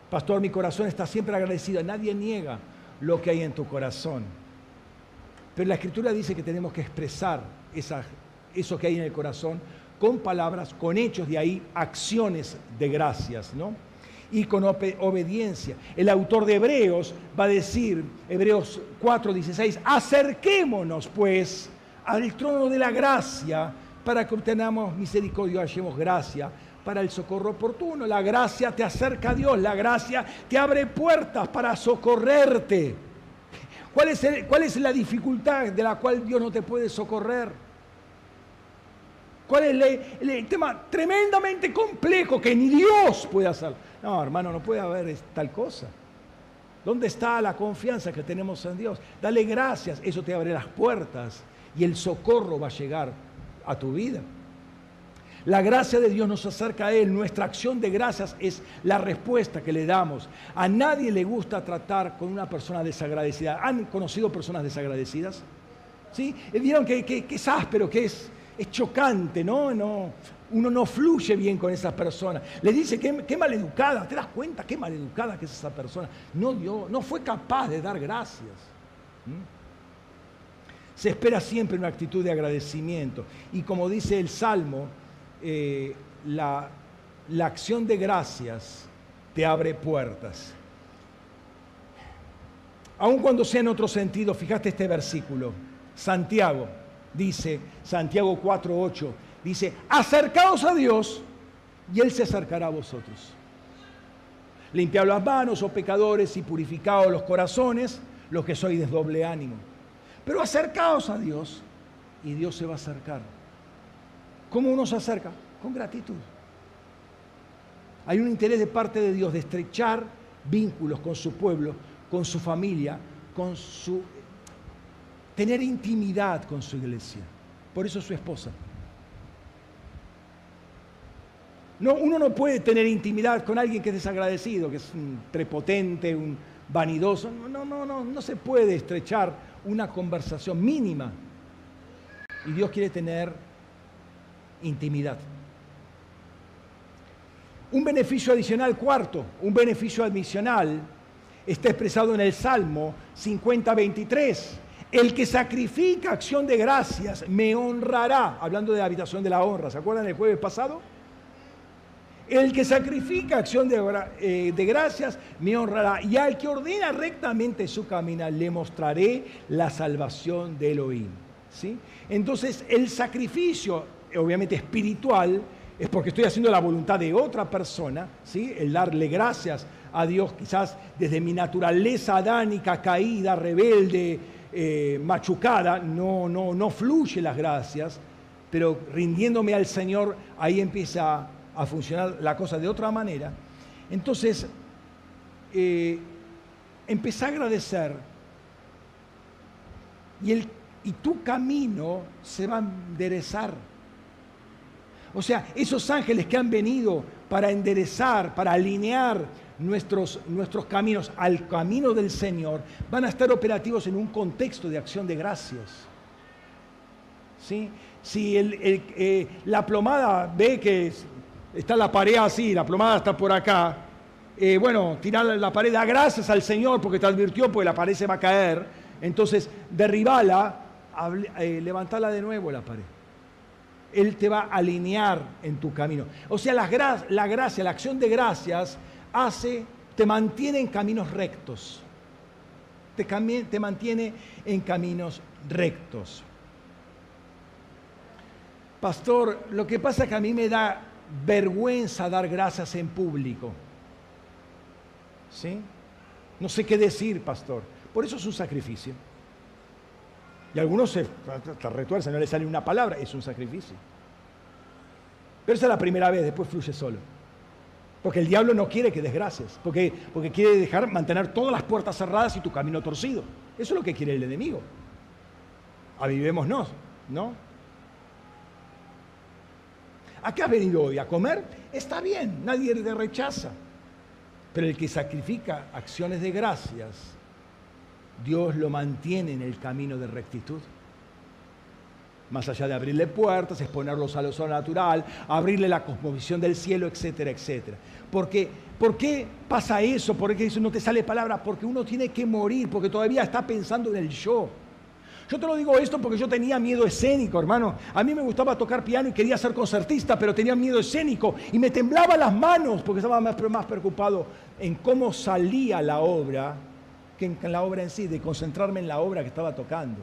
Pastor, mi corazón está siempre agradecido. Nadie niega lo que hay en tu corazón. Pero la escritura dice que tenemos que expresar eso que hay en el corazón con palabras, con hechos, de ahí acciones de gracias, ¿no? Y con obediencia. El autor de Hebreos va a decir, Hebreos 4:16, acerquémonos pues al trono de la gracia para que obtenamos misericordia y hallemos gracia para el socorro oportuno. La gracia te acerca a Dios, la gracia te abre puertas para socorrerte. ¿Cuál es, cuál es la dificultad de la cual Dios no te puede socorrer? ¿Cuál es el, tema tremendamente complejo que ni Dios puede hacer? No, hermano, no puede haber tal cosa. ¿Dónde está la confianza que tenemos en Dios? Dale gracias, eso te abre las puertas y el socorro va a llegar a tu vida. La gracia de Dios nos acerca a Él. Nuestra acción de gracias es la respuesta que le damos. A nadie le gusta tratar con una persona desagradecida. ¿Han conocido personas desagradecidas? ¿Sí? Vieron que, que es áspero, que es, es chocante, ¿no? no uno no fluye bien con esa persona. Le dice, qué, qué maleducada, ¿te das cuenta qué maleducada que es esa persona? No dio, no fue capaz de dar gracias. Se espera siempre una actitud de agradecimiento. Y como dice el Salmo, eh, la, la acción de gracias te abre puertas. Aun cuando sea en otro sentido, fíjate este versículo. Santiago dice, Santiago 4.8, dice, acercaos a Dios y Él se acercará a vosotros. Limpiad las manos, oh pecadores, y purificaos los corazones, los que sois de doble ánimo. Pero acercaos a Dios y Dios se va a acercar. ¿Cómo uno se acerca? Con gratitud. Hay un interés de parte de Dios de estrechar vínculos con su pueblo, con su familia, con su tener intimidad con su iglesia. Por eso su esposa. No, uno no puede tener intimidad con alguien que es desagradecido, que es un prepotente, un vanidoso. No, no, no, no se puede estrechar una conversación mínima. Y Dios quiere tener intimidad. Un beneficio adicional, cuarto, un beneficio adicional está expresado en el Salmo 50-23. El que sacrifica acción de gracias me honrará. Hablando de la habitación de la honra, ¿se acuerdan del jueves pasado? El que sacrifica acción de, eh, de, gracias me honrará. Y al que ordena rectamente su camino, le mostraré la salvación de Elohim. ¿Sí? Entonces, el sacrificio, obviamente espiritual, es porque estoy haciendo la voluntad de otra persona, ¿sí? el darle gracias a Dios, quizás desde mi naturaleza adánica, caída, rebelde, eh, machucada, no, no, no fluye las gracias, pero rindiéndome al Señor, ahí empieza a funcionar la cosa de otra manera. Entonces, eh, a agradecer y, el, y tu camino se va a enderezar. O sea, esos ángeles que han venido para enderezar, para alinear nuestros, nuestros caminos al camino del Señor, van a estar operativos en un contexto de acción de gracias. ¿Sí? Si eh, la plomada ve que está la pared así, la plomada está por acá, eh, bueno, tirar la pared, da gracias al Señor porque te advirtió, porque la pared se va a caer, entonces derribala, eh, levantala de nuevo la pared. Él te va a alinear en tu camino. O sea, la, la gracia, la acción de gracias hace, te mantiene en caminos rectos. Te, te mantiene en caminos rectos. Pastor, lo que pasa es que a mí me da vergüenza dar gracias en público. ¿Sí? No sé qué decir, pastor. Por eso es un sacrificio. Y algunos se retuercen, no le sale una palabra, es un sacrificio. Pero esa es la primera vez, después fluye solo. Porque el diablo no quiere que desgracias, porque, porque quiere dejar mantener todas las puertas cerradas y tu camino torcido. Eso es lo que quiere el enemigo. Avivémonos, ¿no? ¿A qué has venido hoy? ¿A comer? Está bien, nadie te rechaza. Pero el que sacrifica acciones de gracias, Dios lo mantiene en el camino de rectitud. Más allá de abrirle puertas, exponerlos a lo sobrenatural, abrirle la cosmovisión del cielo, etcétera, etcétera. Porque, ¿Por qué pasa eso? ¿Por qué eso no te sale palabra? Porque uno tiene que morir, porque todavía está pensando en el yo. Yo te lo digo esto porque yo tenía miedo escénico, hermano. A mí me gustaba tocar piano y quería ser concertista, pero tenía miedo escénico y me temblaba las manos porque estaba más, preocupado en cómo salía la obra que en la obra en sí, de concentrarme en la obra que estaba tocando.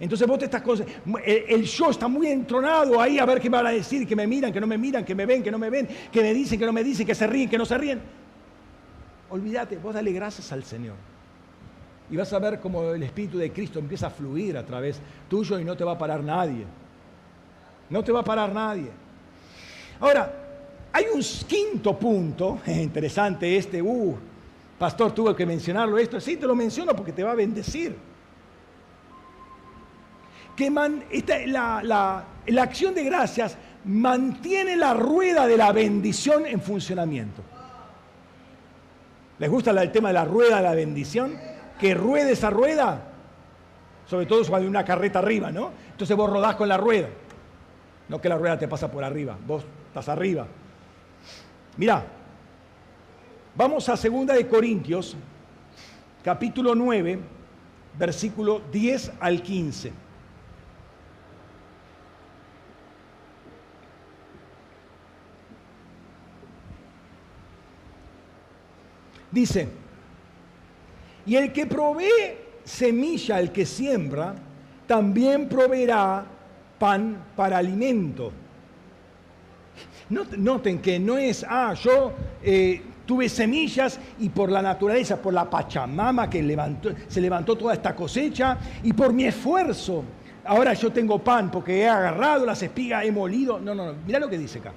Entonces vos te estás el, el yo está muy entronado ahí a ver qué me van a decir, que me miran, que no me miran, que me ven, que no me ven, que me dicen, que no me dicen, que se ríen, que no se ríen. Olvídate, vos dale gracias al Señor. Y vas a ver cómo el Espíritu de Cristo empieza a fluir a través tuyo y no te va a parar nadie. No te va a parar nadie. Ahora, hay un quinto punto, interesante este, uh, pastor, tuve que mencionarlo esto, sí, te lo menciono porque te va a bendecir. Que la, la acción de gracias mantiene la rueda de la bendición en funcionamiento. ¿Les gusta el tema de la rueda de la bendición? Que ruede esa rueda, sobre todo cuando hay una carreta arriba, ¿no? Entonces vos rodás con la rueda, no que la rueda te pasa por arriba, vos estás arriba. Mira, vamos a segunda de Corintios, capítulo 9, versículo 10 al 15. Dice, y el que provee semilla al que siembra, también proveerá pan para alimento. Noten que no es, ah, yo eh, tuve semillas y por la naturaleza, por la Pachamama que se levantó toda esta cosecha y por mi esfuerzo, ahora yo tengo pan porque he agarrado las espigas, he molido. No, no, no, mira lo que dice acá.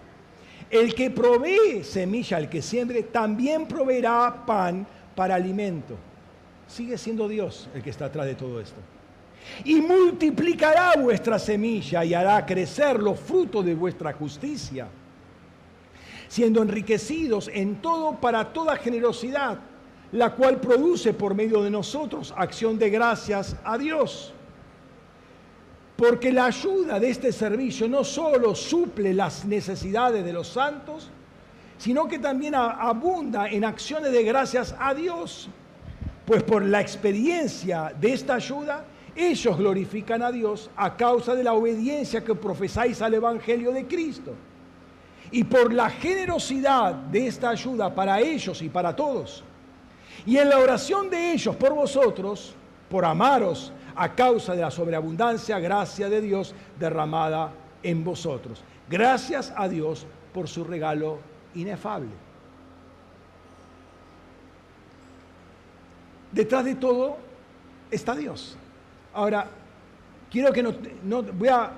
El que provee semilla al que siembre, también proveerá pan para alimento sigue siendo Dios el que está atrás de todo esto. Y multiplicará vuestra semilla y hará crecer los frutos de vuestra justicia, siendo enriquecidos en todo para toda generosidad, la cual produce por medio de nosotros acción de gracias a Dios. Porque la ayuda de este servicio no solo suple las necesidades de los santos, sino que también abunda en acciones de gracias a Dios. Pues por la experiencia de esta ayuda, ellos glorifican a Dios a causa de la obediencia que profesáis al Evangelio de Cristo. Y por la generosidad de esta ayuda para ellos y para todos. Y en la oración de ellos por vosotros, por amaros a causa de la sobreabundancia gracia de Dios derramada en vosotros. Gracias a Dios por su regalo inefable. Detrás de todo está Dios. Ahora, quiero que no, voy a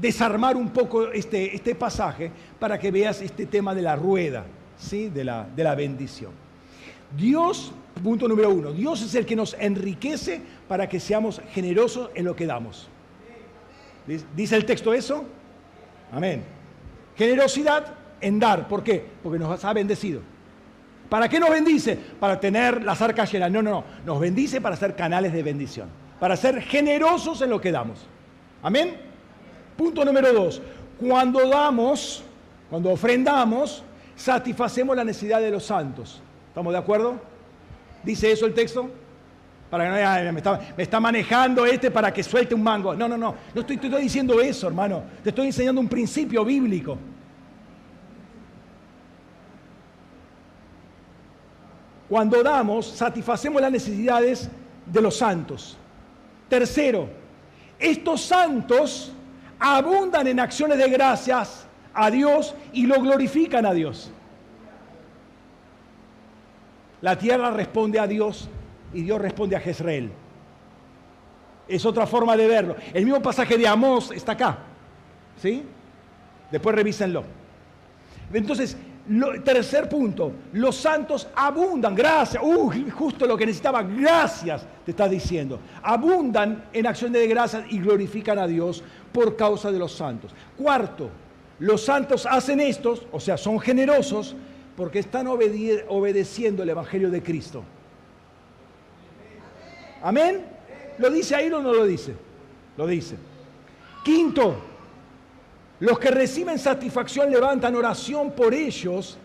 desarmar un poco este, este pasaje para que veas este tema de la rueda, ¿sí? de, la, de la bendición. Dios, punto número uno, Dios es el que nos enriquece para que seamos generosos en lo que damos. ¿Dice el texto eso? Amén. Generosidad en dar. ¿Por qué? Porque nos ha bendecido. ¿Para qué nos bendice? Para tener las arcas llenas. No, no, no. Nos bendice para ser canales de bendición. Para ser generosos en lo que damos. Amén. Punto número dos. Cuando damos, cuando ofrendamos, satisfacemos la necesidad de los santos. ¿Estamos de acuerdo? ¿Dice eso el texto? Para que no me está, manejando este para que suelte un mango. No, no, no. No estoy, estoy diciendo eso, hermano. Te estoy enseñando un principio bíblico. Cuando damos, satisfacemos las necesidades de los santos. Tercero, estos santos abundan en acciones de gracias a Dios y lo glorifican a Dios. La tierra responde a Dios y Dios responde a Jezreel. Es otra forma de verlo. El mismo pasaje de Amós está acá. ¿Sí? Después revísenlo. Entonces, tercer punto, los santos abundan, gracias, justo lo que necesitaba, gracias, te está diciendo. Abundan en acciones de gracias y glorifican a Dios por causa de los santos. Cuarto, los santos hacen estos, o sea, son generosos porque están obedeciendo el Evangelio de Cristo. Amén. ¿Lo dice ahí o no lo dice? Lo dice. Quinto, los que reciben satisfacción levantan oración por ellos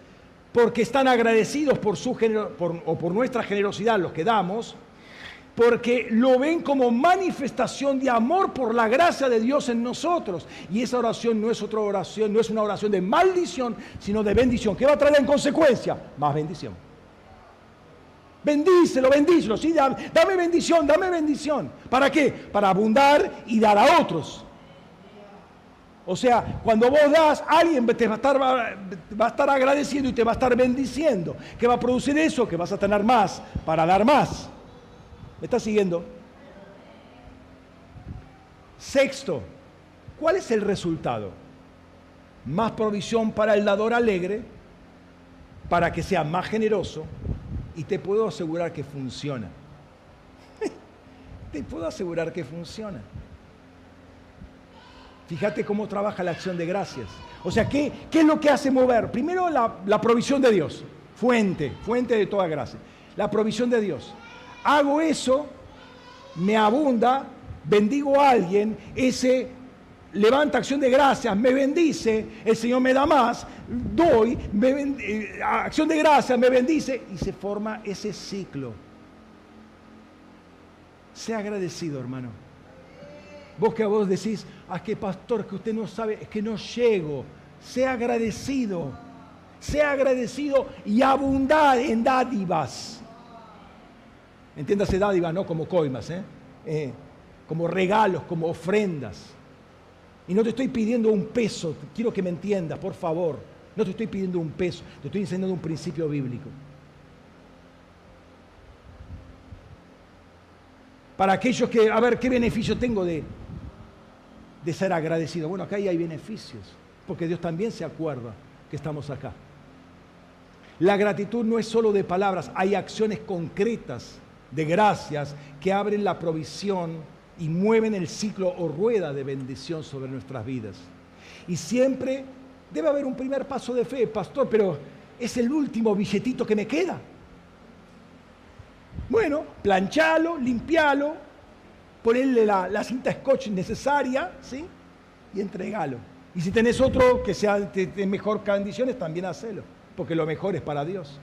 porque están agradecidos por su o por nuestra generosidad, los que damos, porque lo ven como manifestación de amor por la gracia de Dios en nosotros. Y esa oración no es otra oración, no es una oración de maldición, sino de bendición. ¿Qué va a traer en consecuencia? Más bendición. Bendícelo, bendícelo, sí, dame, dame bendición, dame bendición. ¿Para qué? Para abundar y dar a otros. O sea, cuando vos das, alguien te va a, estar, va a estar agradeciendo y te va a estar bendiciendo. ¿Qué va a producir eso? Que vas a tener más para dar más. ¿Me estás siguiendo? Sexto, ¿cuál es el resultado? Más provisión para el dador alegre, para que sea más generoso, y te puedo asegurar que funciona. te puedo asegurar que funciona. Fíjate cómo trabaja la acción de gracias. O sea, ¿qué, qué es lo que hace mover? Primero la, provisión de Dios, fuente, fuente de toda gracia. La provisión de Dios. Hago eso, me abunda, bendigo a alguien, ese levanta acción de gracias, me bendice, el Señor me da más, doy, eh, acción de gracias, me bendice y se forma ese ciclo. Sea agradecido, hermano. Vos que a vos decís, ah, que pastor, que usted no sabe, es que no llego. Sea agradecido, sea agradecido y abundad en dádivas. Entiéndase dádivas, no como coimas, ¿eh? Eh, como regalos, como ofrendas. Y no te estoy pidiendo un peso, quiero que me entiendas, por favor. No te estoy pidiendo un peso, te estoy enseñando un principio bíblico. Para aquellos que, a ver, ¿qué beneficio tengo de, de ser agradecido. Bueno, acá hay beneficios, porque Dios también se acuerda que estamos acá. La gratitud no es solo de palabras, hay acciones concretas de gracias que abren la provisión y mueven el ciclo o rueda de bendición sobre nuestras vidas. Y siempre debe haber un primer paso de fe, pastor, pero es el último billetito que me queda. Bueno, planchalo, limpialo, ponerle la, cinta scotch necesaria, ¿sí? Y entregalo. Y si tenés otro que sea de mejor condiciones, también hacelo, porque lo mejor es para Dios.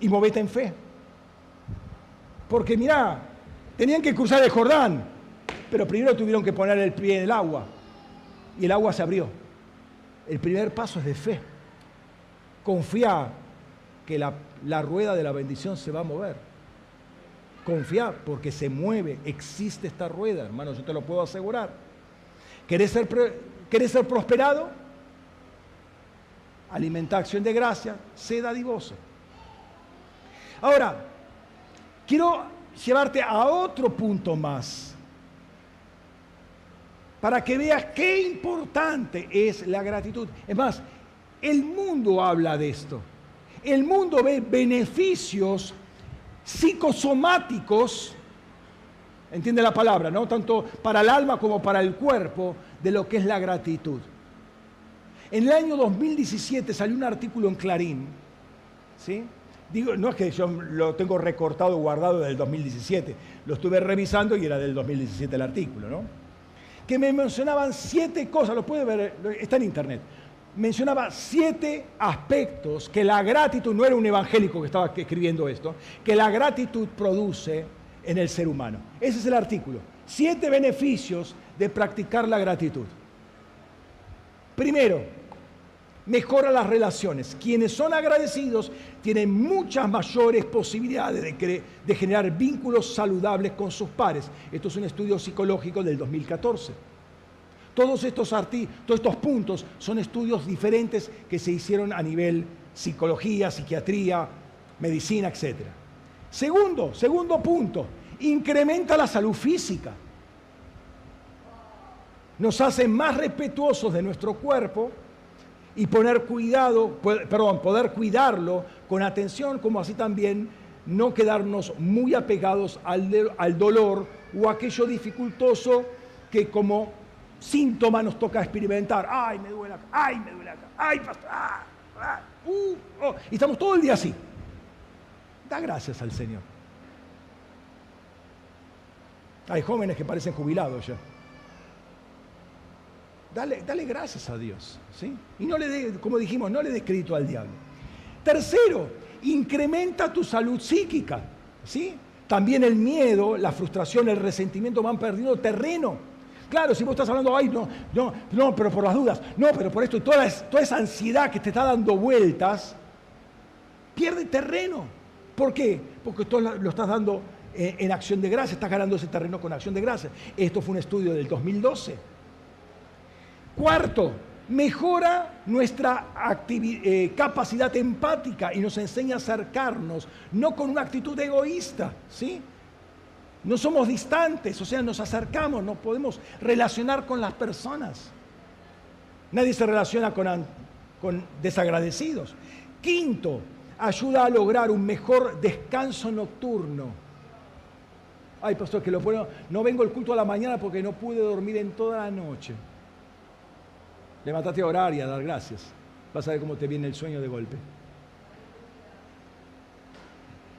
Y movete en fe. Porque mirá, tenían que cruzar el Jordán, pero primero tuvieron que poner el pie en el agua. Y el agua se abrió. El primer paso es de fe. Confía que la, la rueda de la bendición se va a mover. Confía porque se mueve, existe esta rueda, hermano, yo te lo puedo asegurar. ¿Querés ser, ser prosperado? Alimenta acción de gracia, sé dadivoso. Ahora, quiero llevarte a otro punto más, para que veas qué importante es la gratitud. Es más, el mundo habla de esto. El mundo ve beneficios psicosomáticos entiende la palabra, ¿no? Tanto para el alma como para el cuerpo de lo que es la gratitud. En el año 2017 salió un artículo en Clarín, ¿sí? Digo, no es que yo lo tengo recortado, guardado del 2017, lo estuve revisando y era del 2017 el artículo, ¿no? Que me mencionaban siete cosas, lo puede ver, está en internet. Mencionaba siete aspectos que la gratitud, no era un evangélico que estaba escribiendo esto, que la gratitud produce en el ser humano. Ese es el artículo. Siete beneficios de practicar la gratitud. Primero, mejora las relaciones. Quienes son agradecidos tienen muchas mayores posibilidades de, de, generar vínculos saludables con sus pares. Esto es un estudio psicológico del 2014. Todos estos, todos estos puntos son estudios diferentes que se hicieron a nivel psicología, psiquiatría, medicina, etc. Segundo, segundo punto, incrementa la salud física. Nos hace más respetuosos de nuestro cuerpo y poner cuidado, perdón, poder cuidarlo con atención, como así también no quedarnos muy apegados al, al dolor o aquello dificultoso que como síntoma nos toca experimentar. Ay, me duele acá, ay, me duele acá, ay, pastor, ah, ah, uh, oh. Y estamos todo el día así. Da gracias al Señor. Hay jóvenes que parecen jubilados ya. Dale, dale gracias a Dios. ¿sí? Y no le como dijimos, no le des crédito al diablo. Tercero, incrementa tu salud psíquica. ¿sí? También el miedo, la frustración, el resentimiento van perdiendo terreno. Claro, si vos estás hablando, ay, no, no, no, pero por las dudas, no, pero por esto, toda, esa ansiedad que te está dando vueltas, pierde terreno. ¿Por qué? Porque tú lo estás dando en acción de gracia, estás ganando ese terreno con acción de gracia. Esto fue un estudio del 2012. Cuarto, mejora nuestra eh, capacidad empática y nos enseña a acercarnos, no con una actitud egoísta, ¿sí? No somos distantes, o sea, nos acercamos, nos podemos relacionar con las personas. Nadie se relaciona con, con desagradecidos. Quinto, ayuda a lograr un mejor descanso nocturno. Ay, pastor, que lo puedo. No vengo al culto a la mañana porque no pude dormir en toda la noche. Levantate a orar y a dar gracias. Vas a ver cómo te viene el sueño de golpe.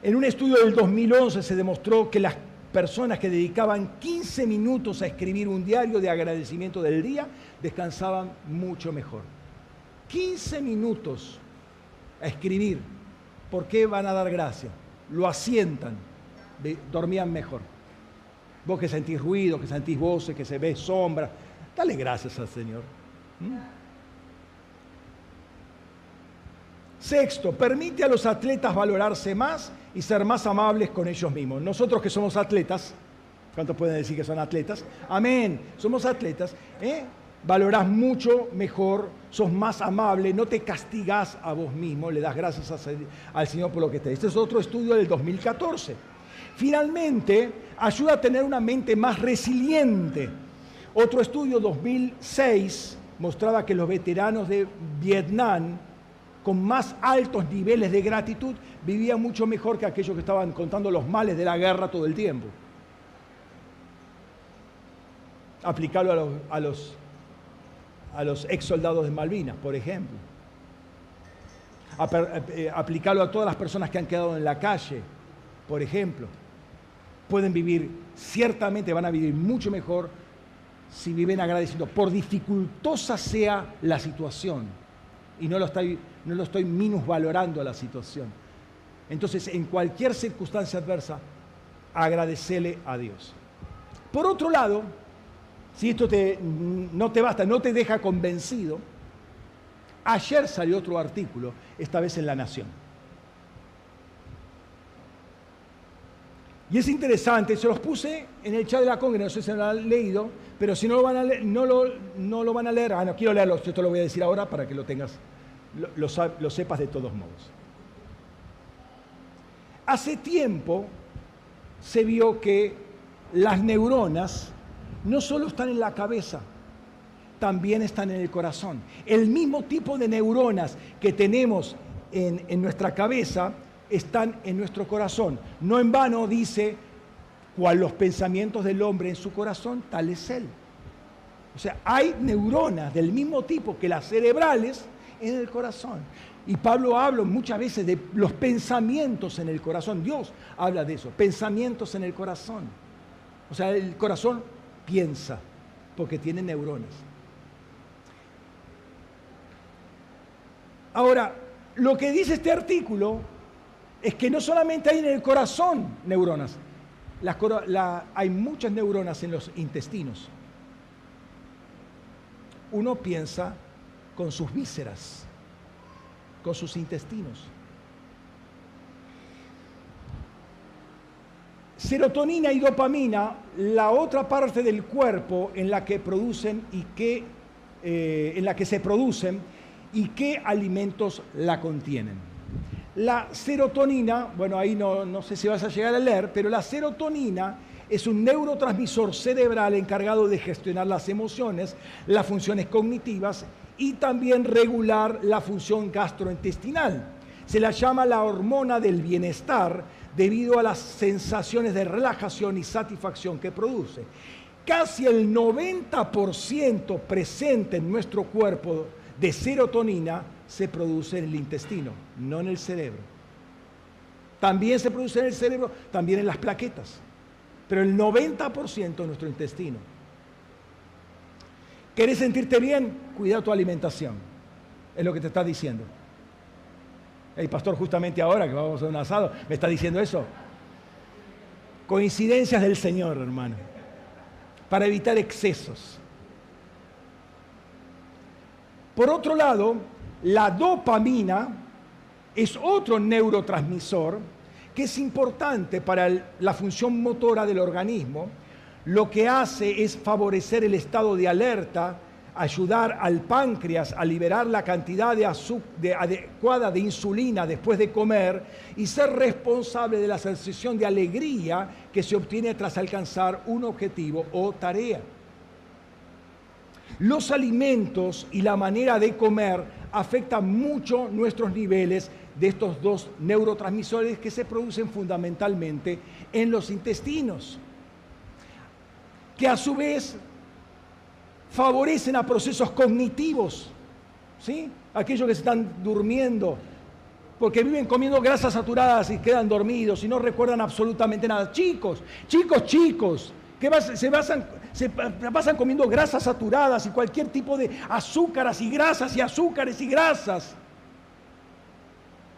En un estudio del 2011 se demostró que las personas que dedicaban 15 minutos a escribir un diario de agradecimiento del día descansaban mucho mejor. 15 minutos a escribir ¿Por qué van a dar gracias? Lo asientan, dormían mejor. Vos que sentís ruido, que sentís voces, que se ve sombra, dale gracias al Señor. Sexto, permite a los atletas valorarse más y ser más amables con ellos mismos. Nosotros que somos atletas, ¿cuántos pueden decir que son atletas? Amén, somos atletas. ¿eh? valorás mucho mejor, sos más amable, no te castigás a vos mismo, le das gracias al Señor por lo que te Este es otro estudio del 2014. Finalmente, ayuda a tener una mente más resiliente. Otro estudio 2006 mostraba que los veteranos de Vietnam con más altos niveles de gratitud vivían mucho mejor que aquellos que estaban contando los males de la guerra todo el tiempo. Aplicarlo a los a los ex soldados de Malvinas, por ejemplo. Eh, aplicarlo a todas las personas que han quedado en la calle, por ejemplo. Pueden vivir, ciertamente van a vivir mucho mejor si viven agradeciendo, por dificultosa sea la situación. Y no lo estoy, no lo estoy minusvalorando la situación. Entonces, en cualquier circunstancia adversa, agradecele a Dios. Por otro lado, si esto te, no te basta, no te deja convencido, ayer salió otro artículo, esta vez en La Nación. Y es interesante, se los puse en el chat de la congregación, no sé si lo han leído, pero si no lo van a leer, no lo, van a leer, ah, no quiero leerlo, yo te lo voy a decir ahora para que lo tengas, lo, sepas de todos modos. Hace tiempo se vio que las neuronas no solo están en la cabeza, también están en el corazón. El mismo tipo de neuronas que tenemos en, en nuestra cabeza están en nuestro corazón. No en vano dice, cual los pensamientos del hombre en su corazón, tal es él. O sea, hay neuronas del mismo tipo que las cerebrales en el corazón. Y Pablo habla muchas veces de los pensamientos en el corazón. Dios habla de eso, pensamientos en el corazón. O sea, el corazón piensa porque tiene neuronas. Ahora, lo que dice este artículo es que no solamente hay en el corazón neuronas, hay muchas neuronas en los intestinos. Uno piensa con sus vísceras, con sus intestinos. Serotonina y dopamina, la otra parte del cuerpo en la que producen y que, eh, en la que se producen y qué alimentos la contienen. La serotonina, bueno, ahí no, no sé si vas a llegar a leer, pero la serotonina es un neurotransmisor cerebral encargado de gestionar las emociones, las funciones cognitivas y también regular la función gastrointestinal. Se la llama la hormona del bienestar debido a las sensaciones de relajación y satisfacción que produce. Casi el 90% presente en nuestro cuerpo de serotonina se produce en el intestino, no en el cerebro. También se produce en el cerebro, también en las plaquetas, pero el 90% en nuestro intestino. ¿Querés sentirte bien? Cuida tu alimentación. Es lo que te está diciendo. El pastor justamente ahora que vamos a un asado me está diciendo eso. Coincidencias del Señor, hermano. Para evitar excesos. Por otro lado, la dopamina es otro neurotransmisor que es importante para la función motora del organismo. Lo que hace es favorecer el estado de alerta, ayudar al páncreas a liberar la cantidad de, adecuada de insulina después de comer y ser responsable de la sensación de alegría que se obtiene tras alcanzar un objetivo o tarea. Los alimentos y la manera de comer afectan mucho nuestros niveles de estos dos neurotransmisores que se producen fundamentalmente en los intestinos, que a su vez favorecen a procesos cognitivos, ¿sí? Aquellos que se están durmiendo, porque viven comiendo grasas saturadas y quedan dormidos y no recuerdan absolutamente nada. Chicos, chicos, chicos, que se, basan, se pasan comiendo grasas saturadas y cualquier tipo de azúcares y grasas y azúcares y grasas.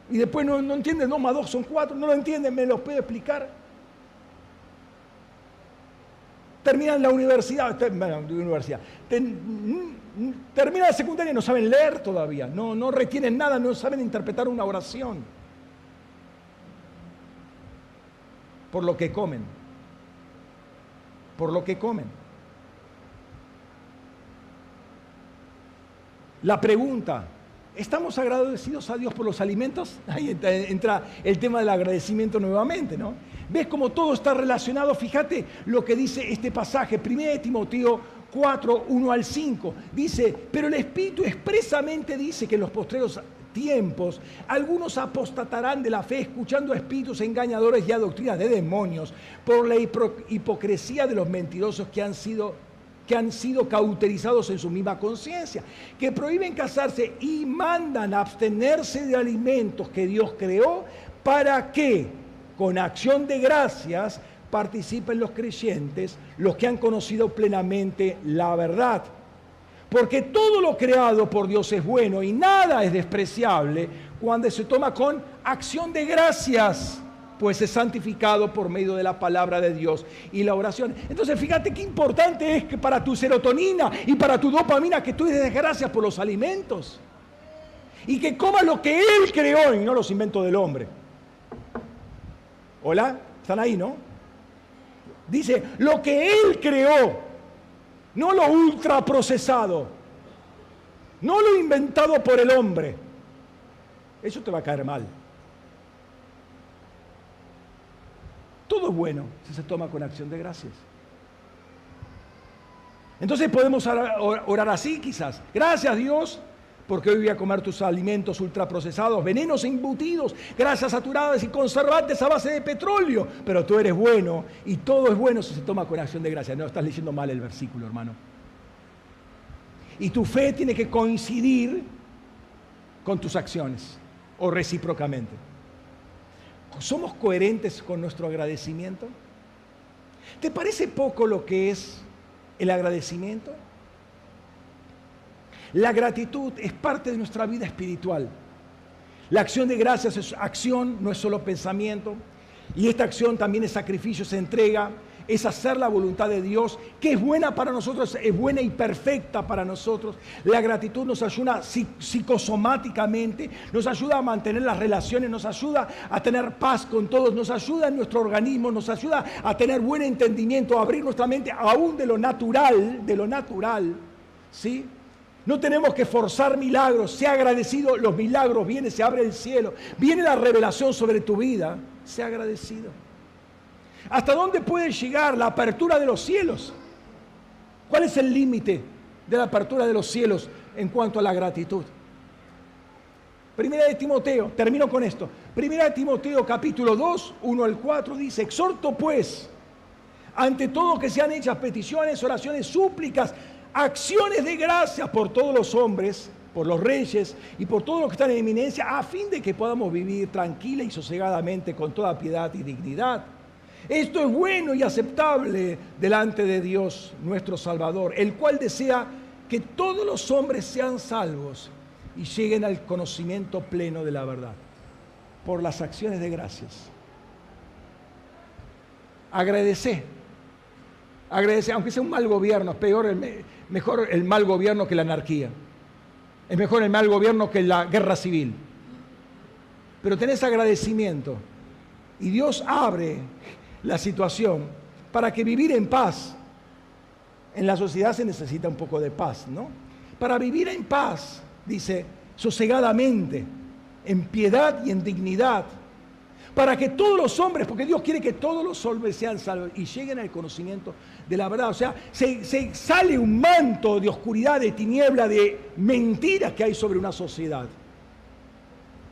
Y después no, no entienden, no, más dos son cuatro, no lo entienden, me los puede explicar. Terminan la universidad, bueno, universidad, terminan la secundaria y no saben leer todavía, no, no retienen nada, no saben interpretar una oración. Por lo que comen por lo que comen. La pregunta, ¿estamos agradecidos a Dios por los alimentos? Ahí entra, el tema del agradecimiento nuevamente, ¿no? ¿Ves cómo todo está relacionado? Fíjate lo que dice este pasaje, 1 Timoteo 4, 1 al 5. Dice, pero el Espíritu expresamente dice que los postreros tiempos, algunos apostatarán de la fe escuchando a espíritus engañadores y a doctrinas de demonios por la hipocresía de los mentirosos que han sido que han sido cauterizados en su misma conciencia, que prohíben casarse y mandan abstenerse de alimentos que Dios creó para que, con acción de gracias, participen los creyentes, los que han conocido plenamente la verdad. Porque todo lo creado por Dios es bueno y nada es despreciable cuando se toma con acción de gracias, pues es santificado por medio de la palabra de Dios y la oración. Entonces fíjate qué importante es que para tu serotonina y para tu dopamina que tú des gracias por los alimentos. Y que comas lo que Él creó y no los inventos del hombre. Hola, están ahí, ¿no? Dice, lo que Él creó, no lo ultraprocesado, no lo inventado por el hombre. Eso te va a caer mal. Todo es bueno si se toma con acción de gracias. Entonces podemos orar así quizás. Gracias Dios porque hoy voy a comer tus alimentos ultraprocesados, venenos embutidos, grasas saturadas y conservantes a base de petróleo. Pero tú eres bueno y todo es bueno si se toma con acción de gracia. No, estás leyendo mal el versículo, hermano. Y tu fe tiene que coincidir con tus acciones o recíprocamente. ¿Somos coherentes con nuestro agradecimiento? ¿Te parece poco lo que es el agradecimiento? La gratitud es parte de nuestra vida espiritual. La acción de gracias es acción, no es solo pensamiento. Y esta acción también es sacrificio, es entrega, es hacer la voluntad de Dios, que es buena para nosotros, es buena y perfecta para nosotros. La gratitud nos ayuda psicosomáticamente, nos ayuda a mantener las relaciones, nos ayuda a tener paz con todos, nos ayuda en nuestro organismo, nos ayuda a tener buen entendimiento, a abrir nuestra mente aún de lo natural, de lo natural, ¿sí? No tenemos que forzar milagros. Sea agradecido, los milagros vienen, se abre el cielo. Viene la revelación sobre tu vida. Sea agradecido. ¿Hasta dónde puede llegar la apertura de los cielos? ¿Cuál es el límite de la apertura de los cielos en cuanto a la gratitud? Primera de Timoteo, termino con esto. Primera de Timoteo capítulo 2, 1 al 4 dice, exhorto pues, ante todo que sean hechas peticiones, oraciones, súplicas, acciones de gracia por todos los hombres, por los reyes y por todos los que están en eminencia, a fin de que podamos vivir tranquila y sosegadamente con toda piedad y dignidad. Esto es bueno y aceptable delante de Dios nuestro Salvador, el cual desea que todos los hombres sean salvos y lleguen al conocimiento pleno de la verdad, por las acciones de gracias. Agradece, agradece, aunque sea un mal gobierno, es peor el, mejor el mal gobierno que la anarquía. Es mejor el mal gobierno que la guerra civil. Pero tenés agradecimiento. Y Dios abre la situación para que vivir en paz. En la sociedad se necesita un poco de paz, ¿no? Para vivir en paz, dice, sosegadamente, en piedad y en dignidad, para que todos los hombres, porque Dios quiere que todos los hombres sean salvos y lleguen al conocimiento de la verdad. O sea, se, se, sale un manto de oscuridad, de tiniebla, de mentiras que hay sobre una sociedad,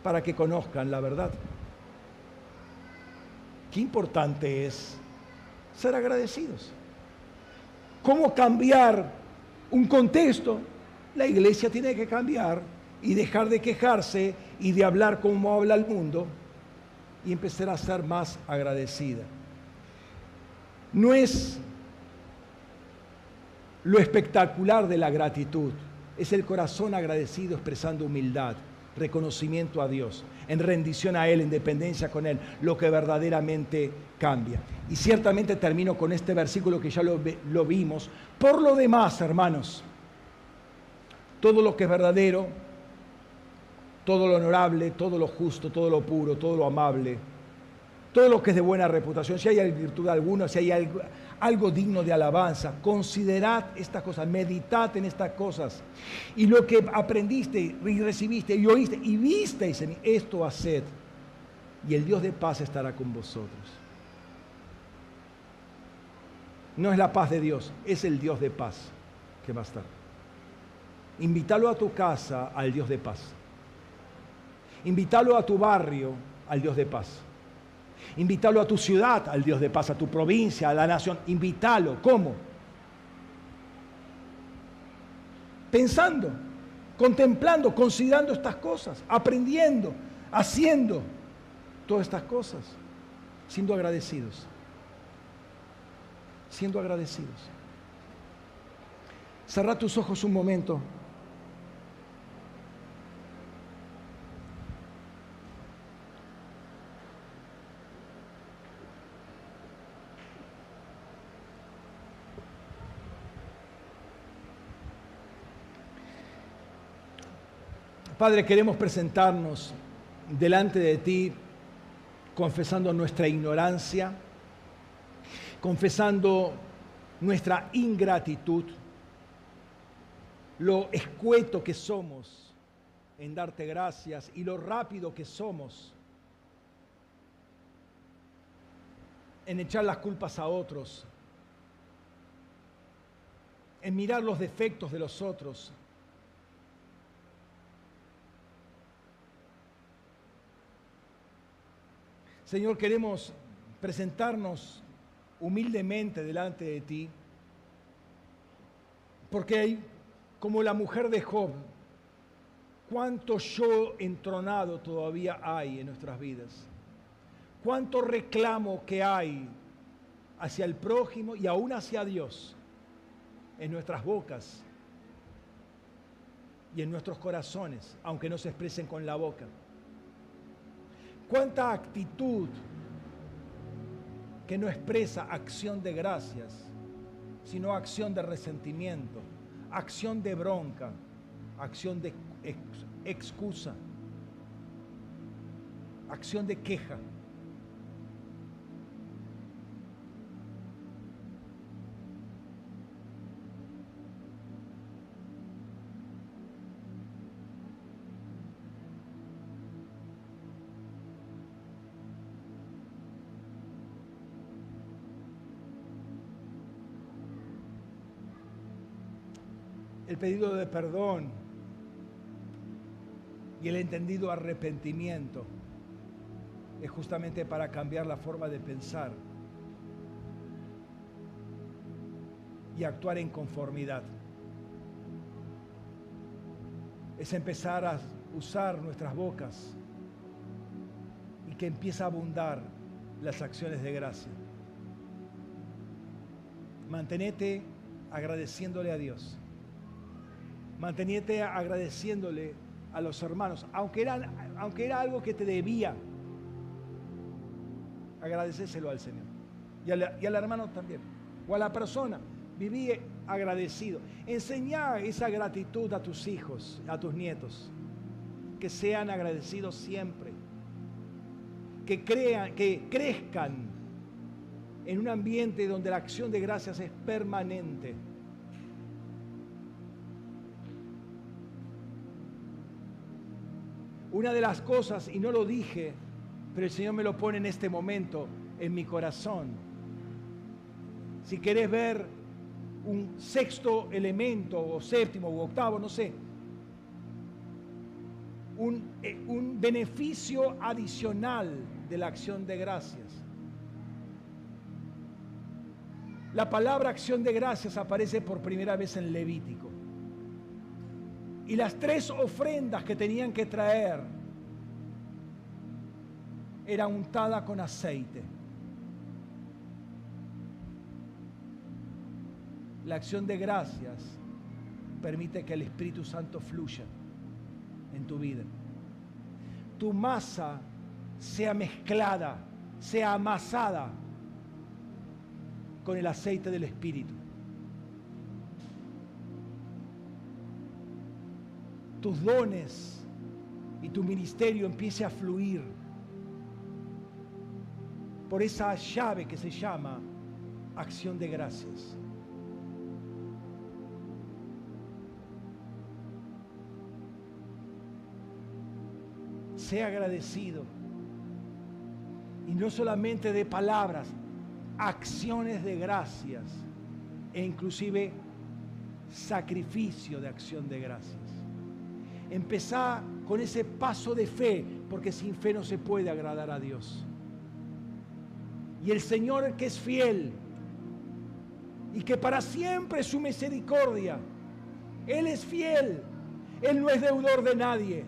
para que conozcan la verdad. Qué importante es ser agradecidos. ¿Cómo cambiar un contexto? La iglesia tiene que cambiar y dejar de quejarse y de hablar como habla el mundo y empezar a ser más agradecida. No es lo espectacular de la gratitud, es el corazón agradecido expresando humildad, reconocimiento a Dios, en rendición a Él, en dependencia con Él, lo que verdaderamente cambia. Y ciertamente termino con este versículo que ya lo, vimos. Por lo demás, hermanos, todo lo que es verdadero, todo lo honorable, todo lo justo, todo lo puro, todo lo amable, todo lo que es de buena reputación, si hay virtud alguna, si hay algo, algo digno de alabanza, considerad estas cosas, meditad en estas cosas. Y lo que aprendiste y recibiste y oíste y visteis en esto haced, y el Dios de paz estará con vosotros. No es la paz de Dios, es el Dios de paz que va a estar. Invítalo a tu casa al Dios de paz. Invítalo a tu barrio al Dios de paz. Invítalo a tu ciudad al Dios de paz, a tu provincia, a la nación. Invítalo. ¿Cómo? Pensando, contemplando, considerando estas cosas, aprendiendo, haciendo todas estas cosas, siendo agradecidos. siendo agradecidos. Cerra tus ojos un momento. Padre, queremos presentarnos delante de ti confesando nuestra ignorancia, confesando nuestra ingratitud, lo escueto que somos en darte gracias y lo rápido que somos en echar las culpas a otros, en mirar los defectos de los otros, Señor, queremos presentarnos humildemente delante de ti, porque como la mujer de Job, cuánto yo entronado todavía hay en nuestras vidas, cuánto reclamo que hay hacia el prójimo y aún hacia Dios en nuestras bocas y en nuestros corazones, aunque no se expresen con la boca cuánta actitud que no expresa acción de gracias, sino acción de resentimiento, acción de bronca, acción de excusa, acción de queja. El pedido de perdón y el entendido arrepentimiento es justamente para cambiar la forma de pensar y actuar en conformidad. Es empezar a usar nuestras bocas y que empiece a abundar las acciones de gracia. Mantenete agradeciéndole a Dios manteniente agradeciéndole a los hermanos, aunque era, aunque era algo que te debía, agradecéselo al Señor. Y al, hermano también, o a la persona, viví agradecido. Enseñá esa gratitud a tus hijos, a tus nietos, que sean agradecidos siempre, que crean, que crezcan en un ambiente donde la acción de gracias es permanente Una de las cosas, y no lo dije, pero el Señor me lo pone en este momento en mi corazón. Si querés ver un sexto elemento, o séptimo, o octavo, no sé, un, eh, un beneficio adicional de la acción de gracias. La palabra acción de gracias aparece por primera vez en Levítico. Y las tres ofrendas que tenían que traer era untada con aceite. La acción de gracias permite que el Espíritu Santo fluya en tu vida. Tu masa sea mezclada, sea amasada con el aceite del Espíritu. Tus dones y tu ministerio empiece a fluir por esa llave que se llama acción de gracias. Sea agradecido. Y no solamente de palabras, acciones de gracias e inclusive sacrificio de acción de gracias. Empezá con ese paso de fe, porque sin fe no se puede agradar a Dios. Y el Señor que es fiel y que para siempre es su misericordia, Él es fiel, Él no es deudor de nadie.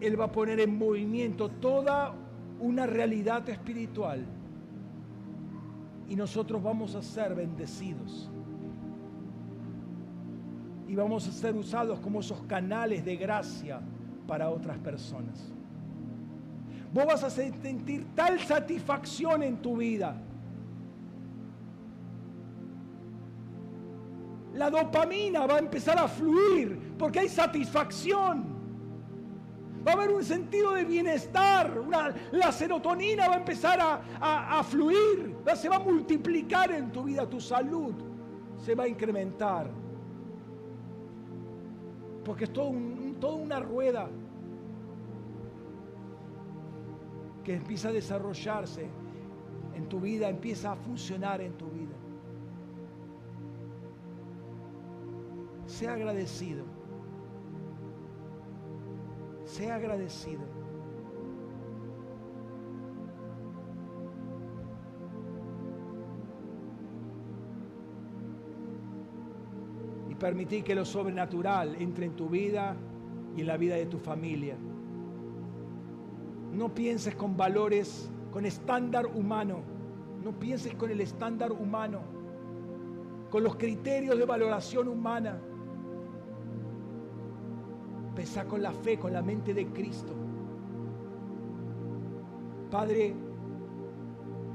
Él va a poner en movimiento toda una realidad espiritual y nosotros vamos a ser bendecidos. Y vamos a ser usados como esos canales de gracia para otras personas. Vos vas a sentir tal satisfacción en tu vida. La dopamina va a empezar a fluir porque hay satisfacción. Va a haber un sentido de bienestar. la serotonina va a empezar a, fluir. Se va a multiplicar en tu vida. Tu salud se va a incrementar. Porque es todo toda una rueda que empieza a desarrollarse en tu vida, empieza a funcionar en tu vida. Sea agradecido. Sea agradecido. Permitir que lo sobrenatural entre en tu vida y en la vida de tu familia. No pienses con valores, con estándar humano. No pienses con el estándar humano, con los criterios de valoración humana. Pesa con la fe, con la mente de Cristo. Padre,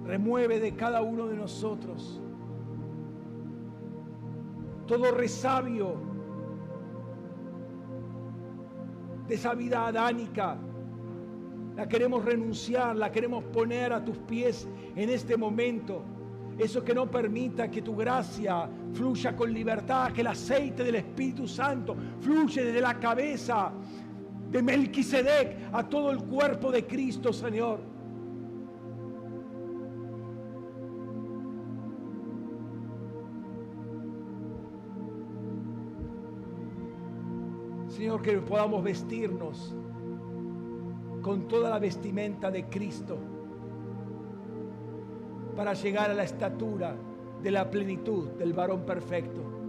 remueve de cada uno de nosotros todo resabio de esa vida adánica la queremos renunciar, la queremos poner a tus pies en este momento. Eso que no permita que tu gracia fluya con libertad, que el aceite del Espíritu Santo fluye desde la cabeza de Melquisedec a todo el cuerpo de Cristo, Señor. Que podamos vestirnos con toda la vestimenta de Cristo para llegar a la estatura de la plenitud del varón perfecto.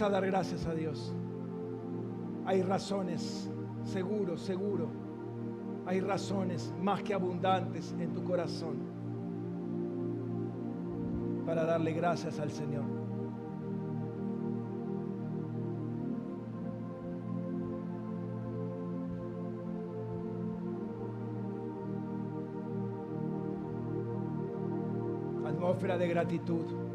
A dar gracias a Dios. Hay razones seguro, seguro, hay razones más que abundantes en tu corazón para darle gracias al Señor. Atmósfera de gratitud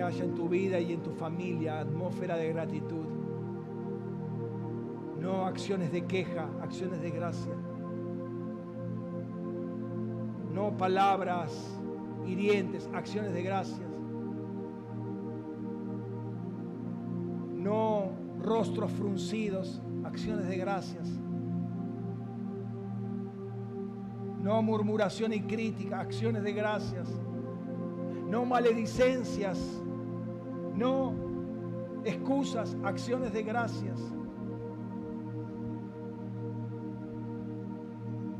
que haya en tu vida y en tu familia, atmósfera de gratitud no acciones de queja, acciones de gracia. No palabras hirientes, acciones de gracias. No rostros fruncidos, acciones de gracias. No murmuración y crítica, acciones de gracias. No maledicencias. No excusas, acciones de gracias.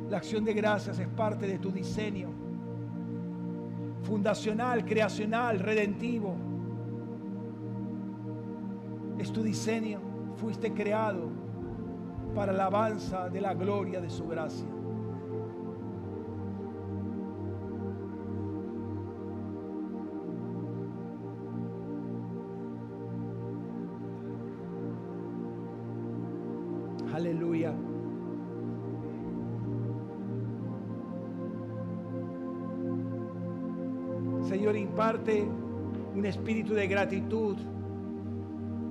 La acción de gracias es parte de tu diseño fundacional, creacional, redentivo. Es tu diseño. Fuiste creado para la alabanza de la gloria de su gracia. Espíritu de gratitud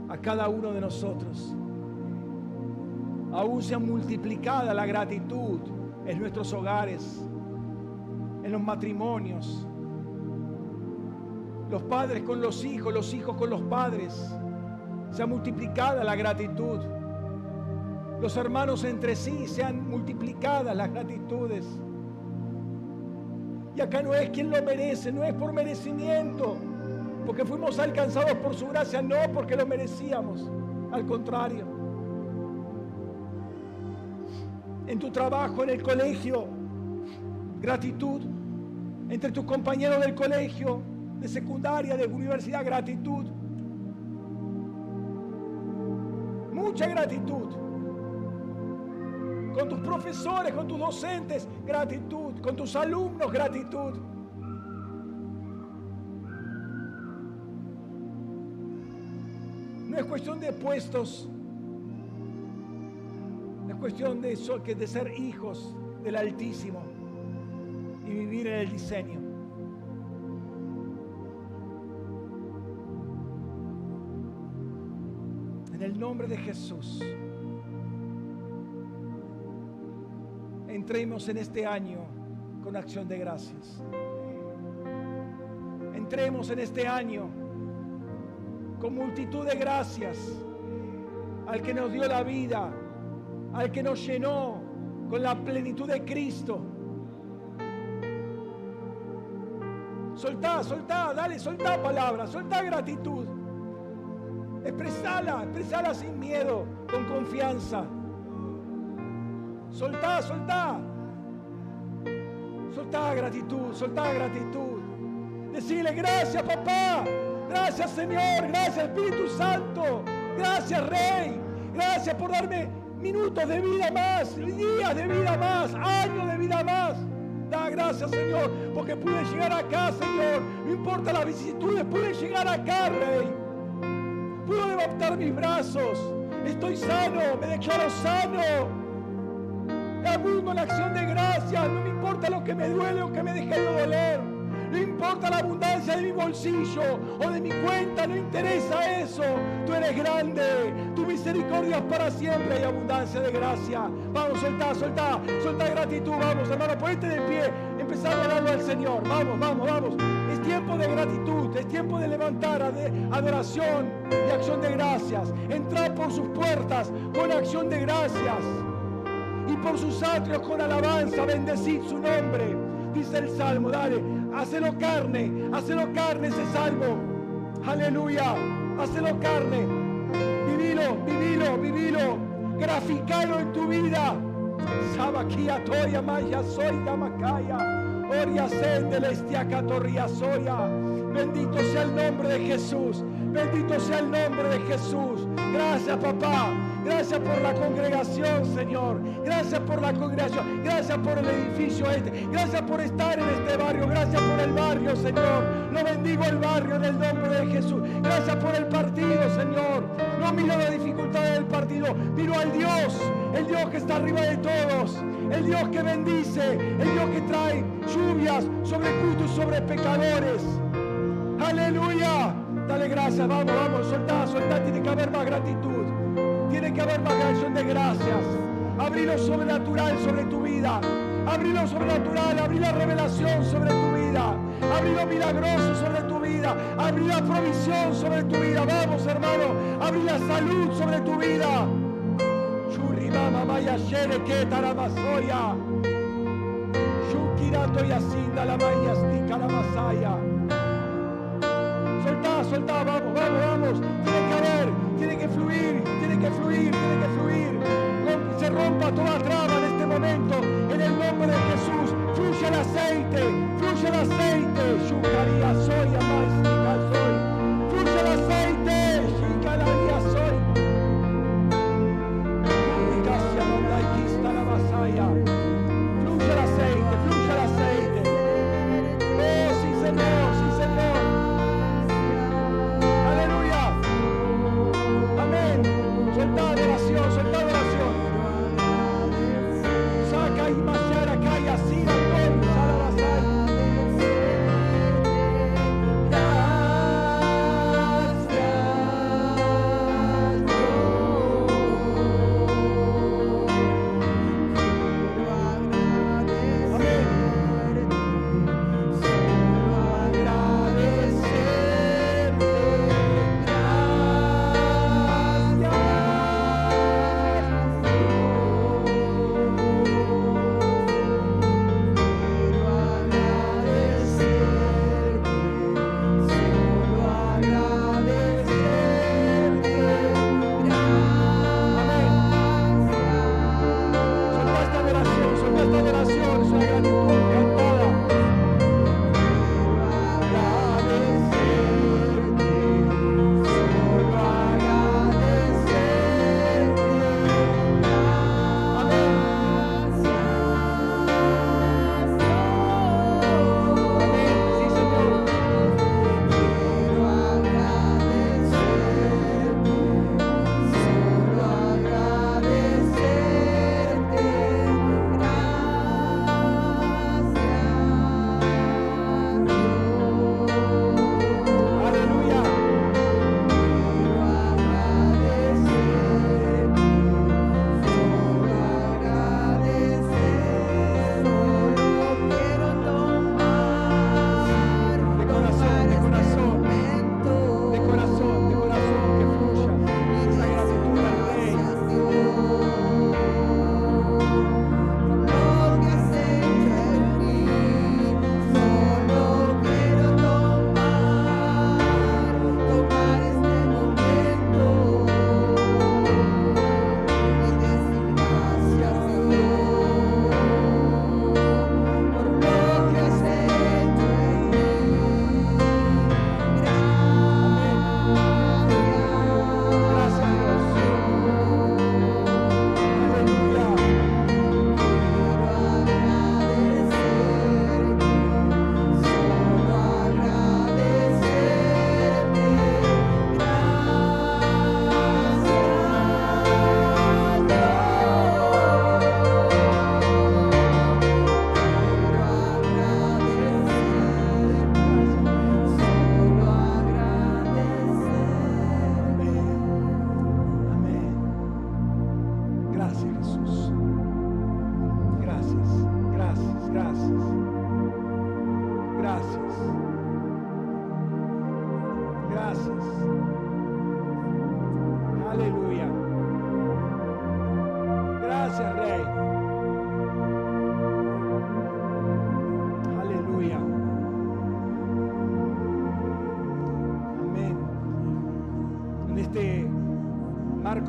a cada uno de nosotros. Aún sea multiplicada la gratitud en nuestros hogares, en los matrimonios, los padres con los hijos, los hijos con los padres. Sea multiplicada la gratitud. Los hermanos entre sí sean multiplicadas las gratitudes. Y acá no es quien lo merece, no es por merecimiento, porque fuimos alcanzados por su gracia, no porque lo merecíamos, al contrario. En tu trabajo, en el colegio, gratitud. Entre tus compañeros del colegio, de secundaria, de universidad, gratitud. Mucha gratitud. Con tus profesores, con tus docentes, gratitud. Con tus alumnos, gratitud. Es cuestión de puestos, es cuestión de, de ser hijos del Altísimo y vivir en el diseño. En el nombre de Jesús, entremos en este año con acción de gracias. Entremos en este año con multitud de gracias al que nos dio la vida, al que nos llenó con la plenitud de Cristo. Soltá, soltá, dale, soltá palabras, soltá gratitud. Expresala, expresala sin miedo, con confianza. Soltá, soltá. Soltá gratitud, soltá gratitud. Decirle gracias papá, gracias Señor, gracias Espíritu Santo, gracias Rey, gracias por darme minutos de vida más, días de vida más, años de vida más. Da gracias, Señor, porque pude llegar acá, Señor. No importa las vicisitudes, pude llegar acá, Rey. Pude levantar mis brazos. Estoy sano, me declaro sano. Abundo en acción de gracias. No me importa lo que me duele o que me deje de doler. No importa la abundancia de mi bolsillo o de mi cuenta, no interesa eso. Tú eres grande, tu misericordia es para siempre hay abundancia de gracia. Vamos, soltá, soltá, soltá gratitud, vamos, hermano, ponete de pie, empezar a darlo al Señor. Vamos, vamos, vamos. Es tiempo de gratitud, es tiempo de levantar adoración y acción de gracias. Entrar por sus puertas con acción de gracias y por sus atrios con alabanza, bendecid su nombre. Dice el Salmo, dale, Hacelo carne, hacelo carne ese salmo. Aleluya, hacelo carne. Vivilo, vivilo, vivilo. Graficalo en tu vida. Sabaquia toya maya soy macaya. Oria sendelestia catorria soya. Bendito sea el nombre de Jesús. Bendito sea el nombre de Jesús. Gracias, papá. Gracias por la congregación, Señor. Gracias por la congregación. Gracias por el edificio este. Gracias por estar en este barrio. Gracias por el barrio, Señor. No bendigo el barrio en el nombre de Jesús. Gracias por el partido, Señor. No miro la dificultad del partido. Miro al Dios. El Dios que está arriba de todos. El Dios que bendice. El Dios que trae lluvias sobre justos, sobre pecadores. Aleluya. Dale gracias. Vamos, vamos. Soltá, soltá. Tiene que haber más gratitud. Tiene que haber más canción de gracias. Abrí lo sobrenatural sobre tu vida. Abrí lo sobrenatural, abrí la revelación sobre tu vida. Abrí lo milagroso sobre tu vida. Abrí la provisión sobre tu vida. Vamos, hermano. Abrí la salud sobre tu vida. Maya shere que. Shukirato yasinda la maya masaya. Soltá, vamos, vamos, vamos. Tiene que haber, tiene que fluir, tiene que fluir, tiene que fluir. Se rompa toda traba en este momento. En el nombre de Jesús, fluye el aceite, fluye el aceite. Shukaria soy, amástica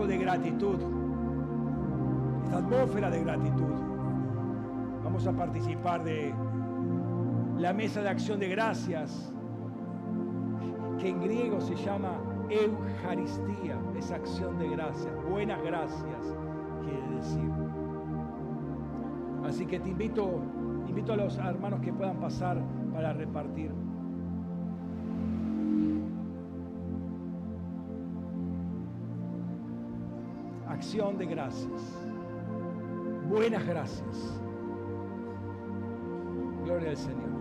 de gratitud, esta atmósfera de gratitud. Vamos a participar de la mesa de acción de gracias, que en griego se llama Eucaristía, es acción de gracias, buenas gracias quiere decir. Así que te invito, invito a los hermanos que puedan pasar para repartir. Acción de gracias. Buenas gracias. Gloria al Señor.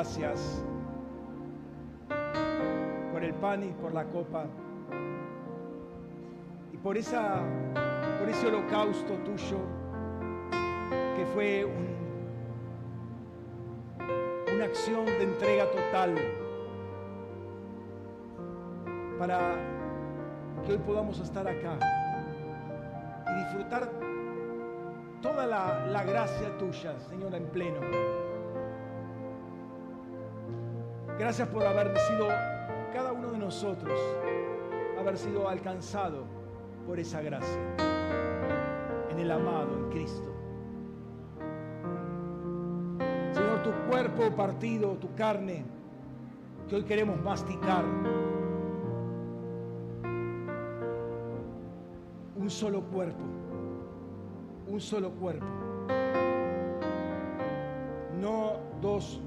Gracias por el pan y por la copa y por, esa, por ese holocausto tuyo que fue una acción de entrega total para que hoy podamos estar acá y disfrutar toda la, la gracia tuya, Señor, en pleno. Gracias por haber sido cada uno de nosotros, haber sido alcanzado por esa gracia en el amado, en Cristo. Señor, tu cuerpo partido, tu carne, que hoy queremos masticar. Un solo cuerpo, un solo cuerpo. No dos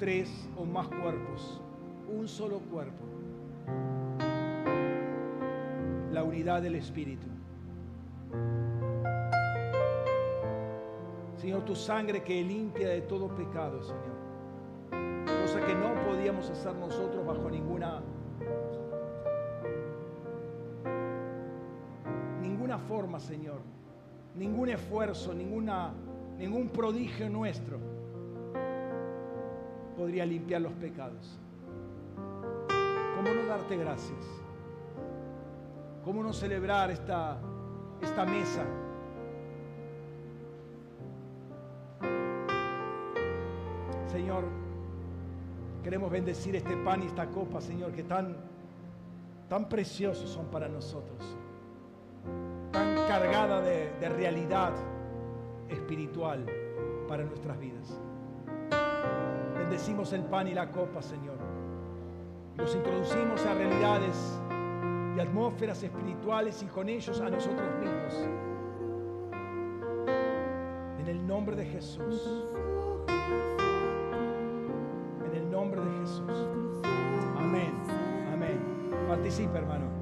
tres o más cuerpos, un solo cuerpo. La unidad del Espíritu. Señor, tu sangre que limpia de todo pecado, Señor. Cosa que no podíamos hacer nosotros bajo ninguna ninguna forma, Señor. Ningún esfuerzo, ninguna ningún prodigio nuestro podría limpiar los pecados. ¿Cómo no darte gracias? ¿Cómo no celebrar esta, esta mesa? Señor, queremos bendecir este pan y esta copa, Señor, que tan, tan preciosos son para nosotros, tan cargada de, de realidad espiritual para nuestras vidas. Bendecimos el pan y la copa, Señor. Los introducimos a realidades y atmósferas espirituales y con ellos a nosotros mismos. En el nombre de Jesús. En el nombre de Jesús. Amén. Amén. Participe, hermano.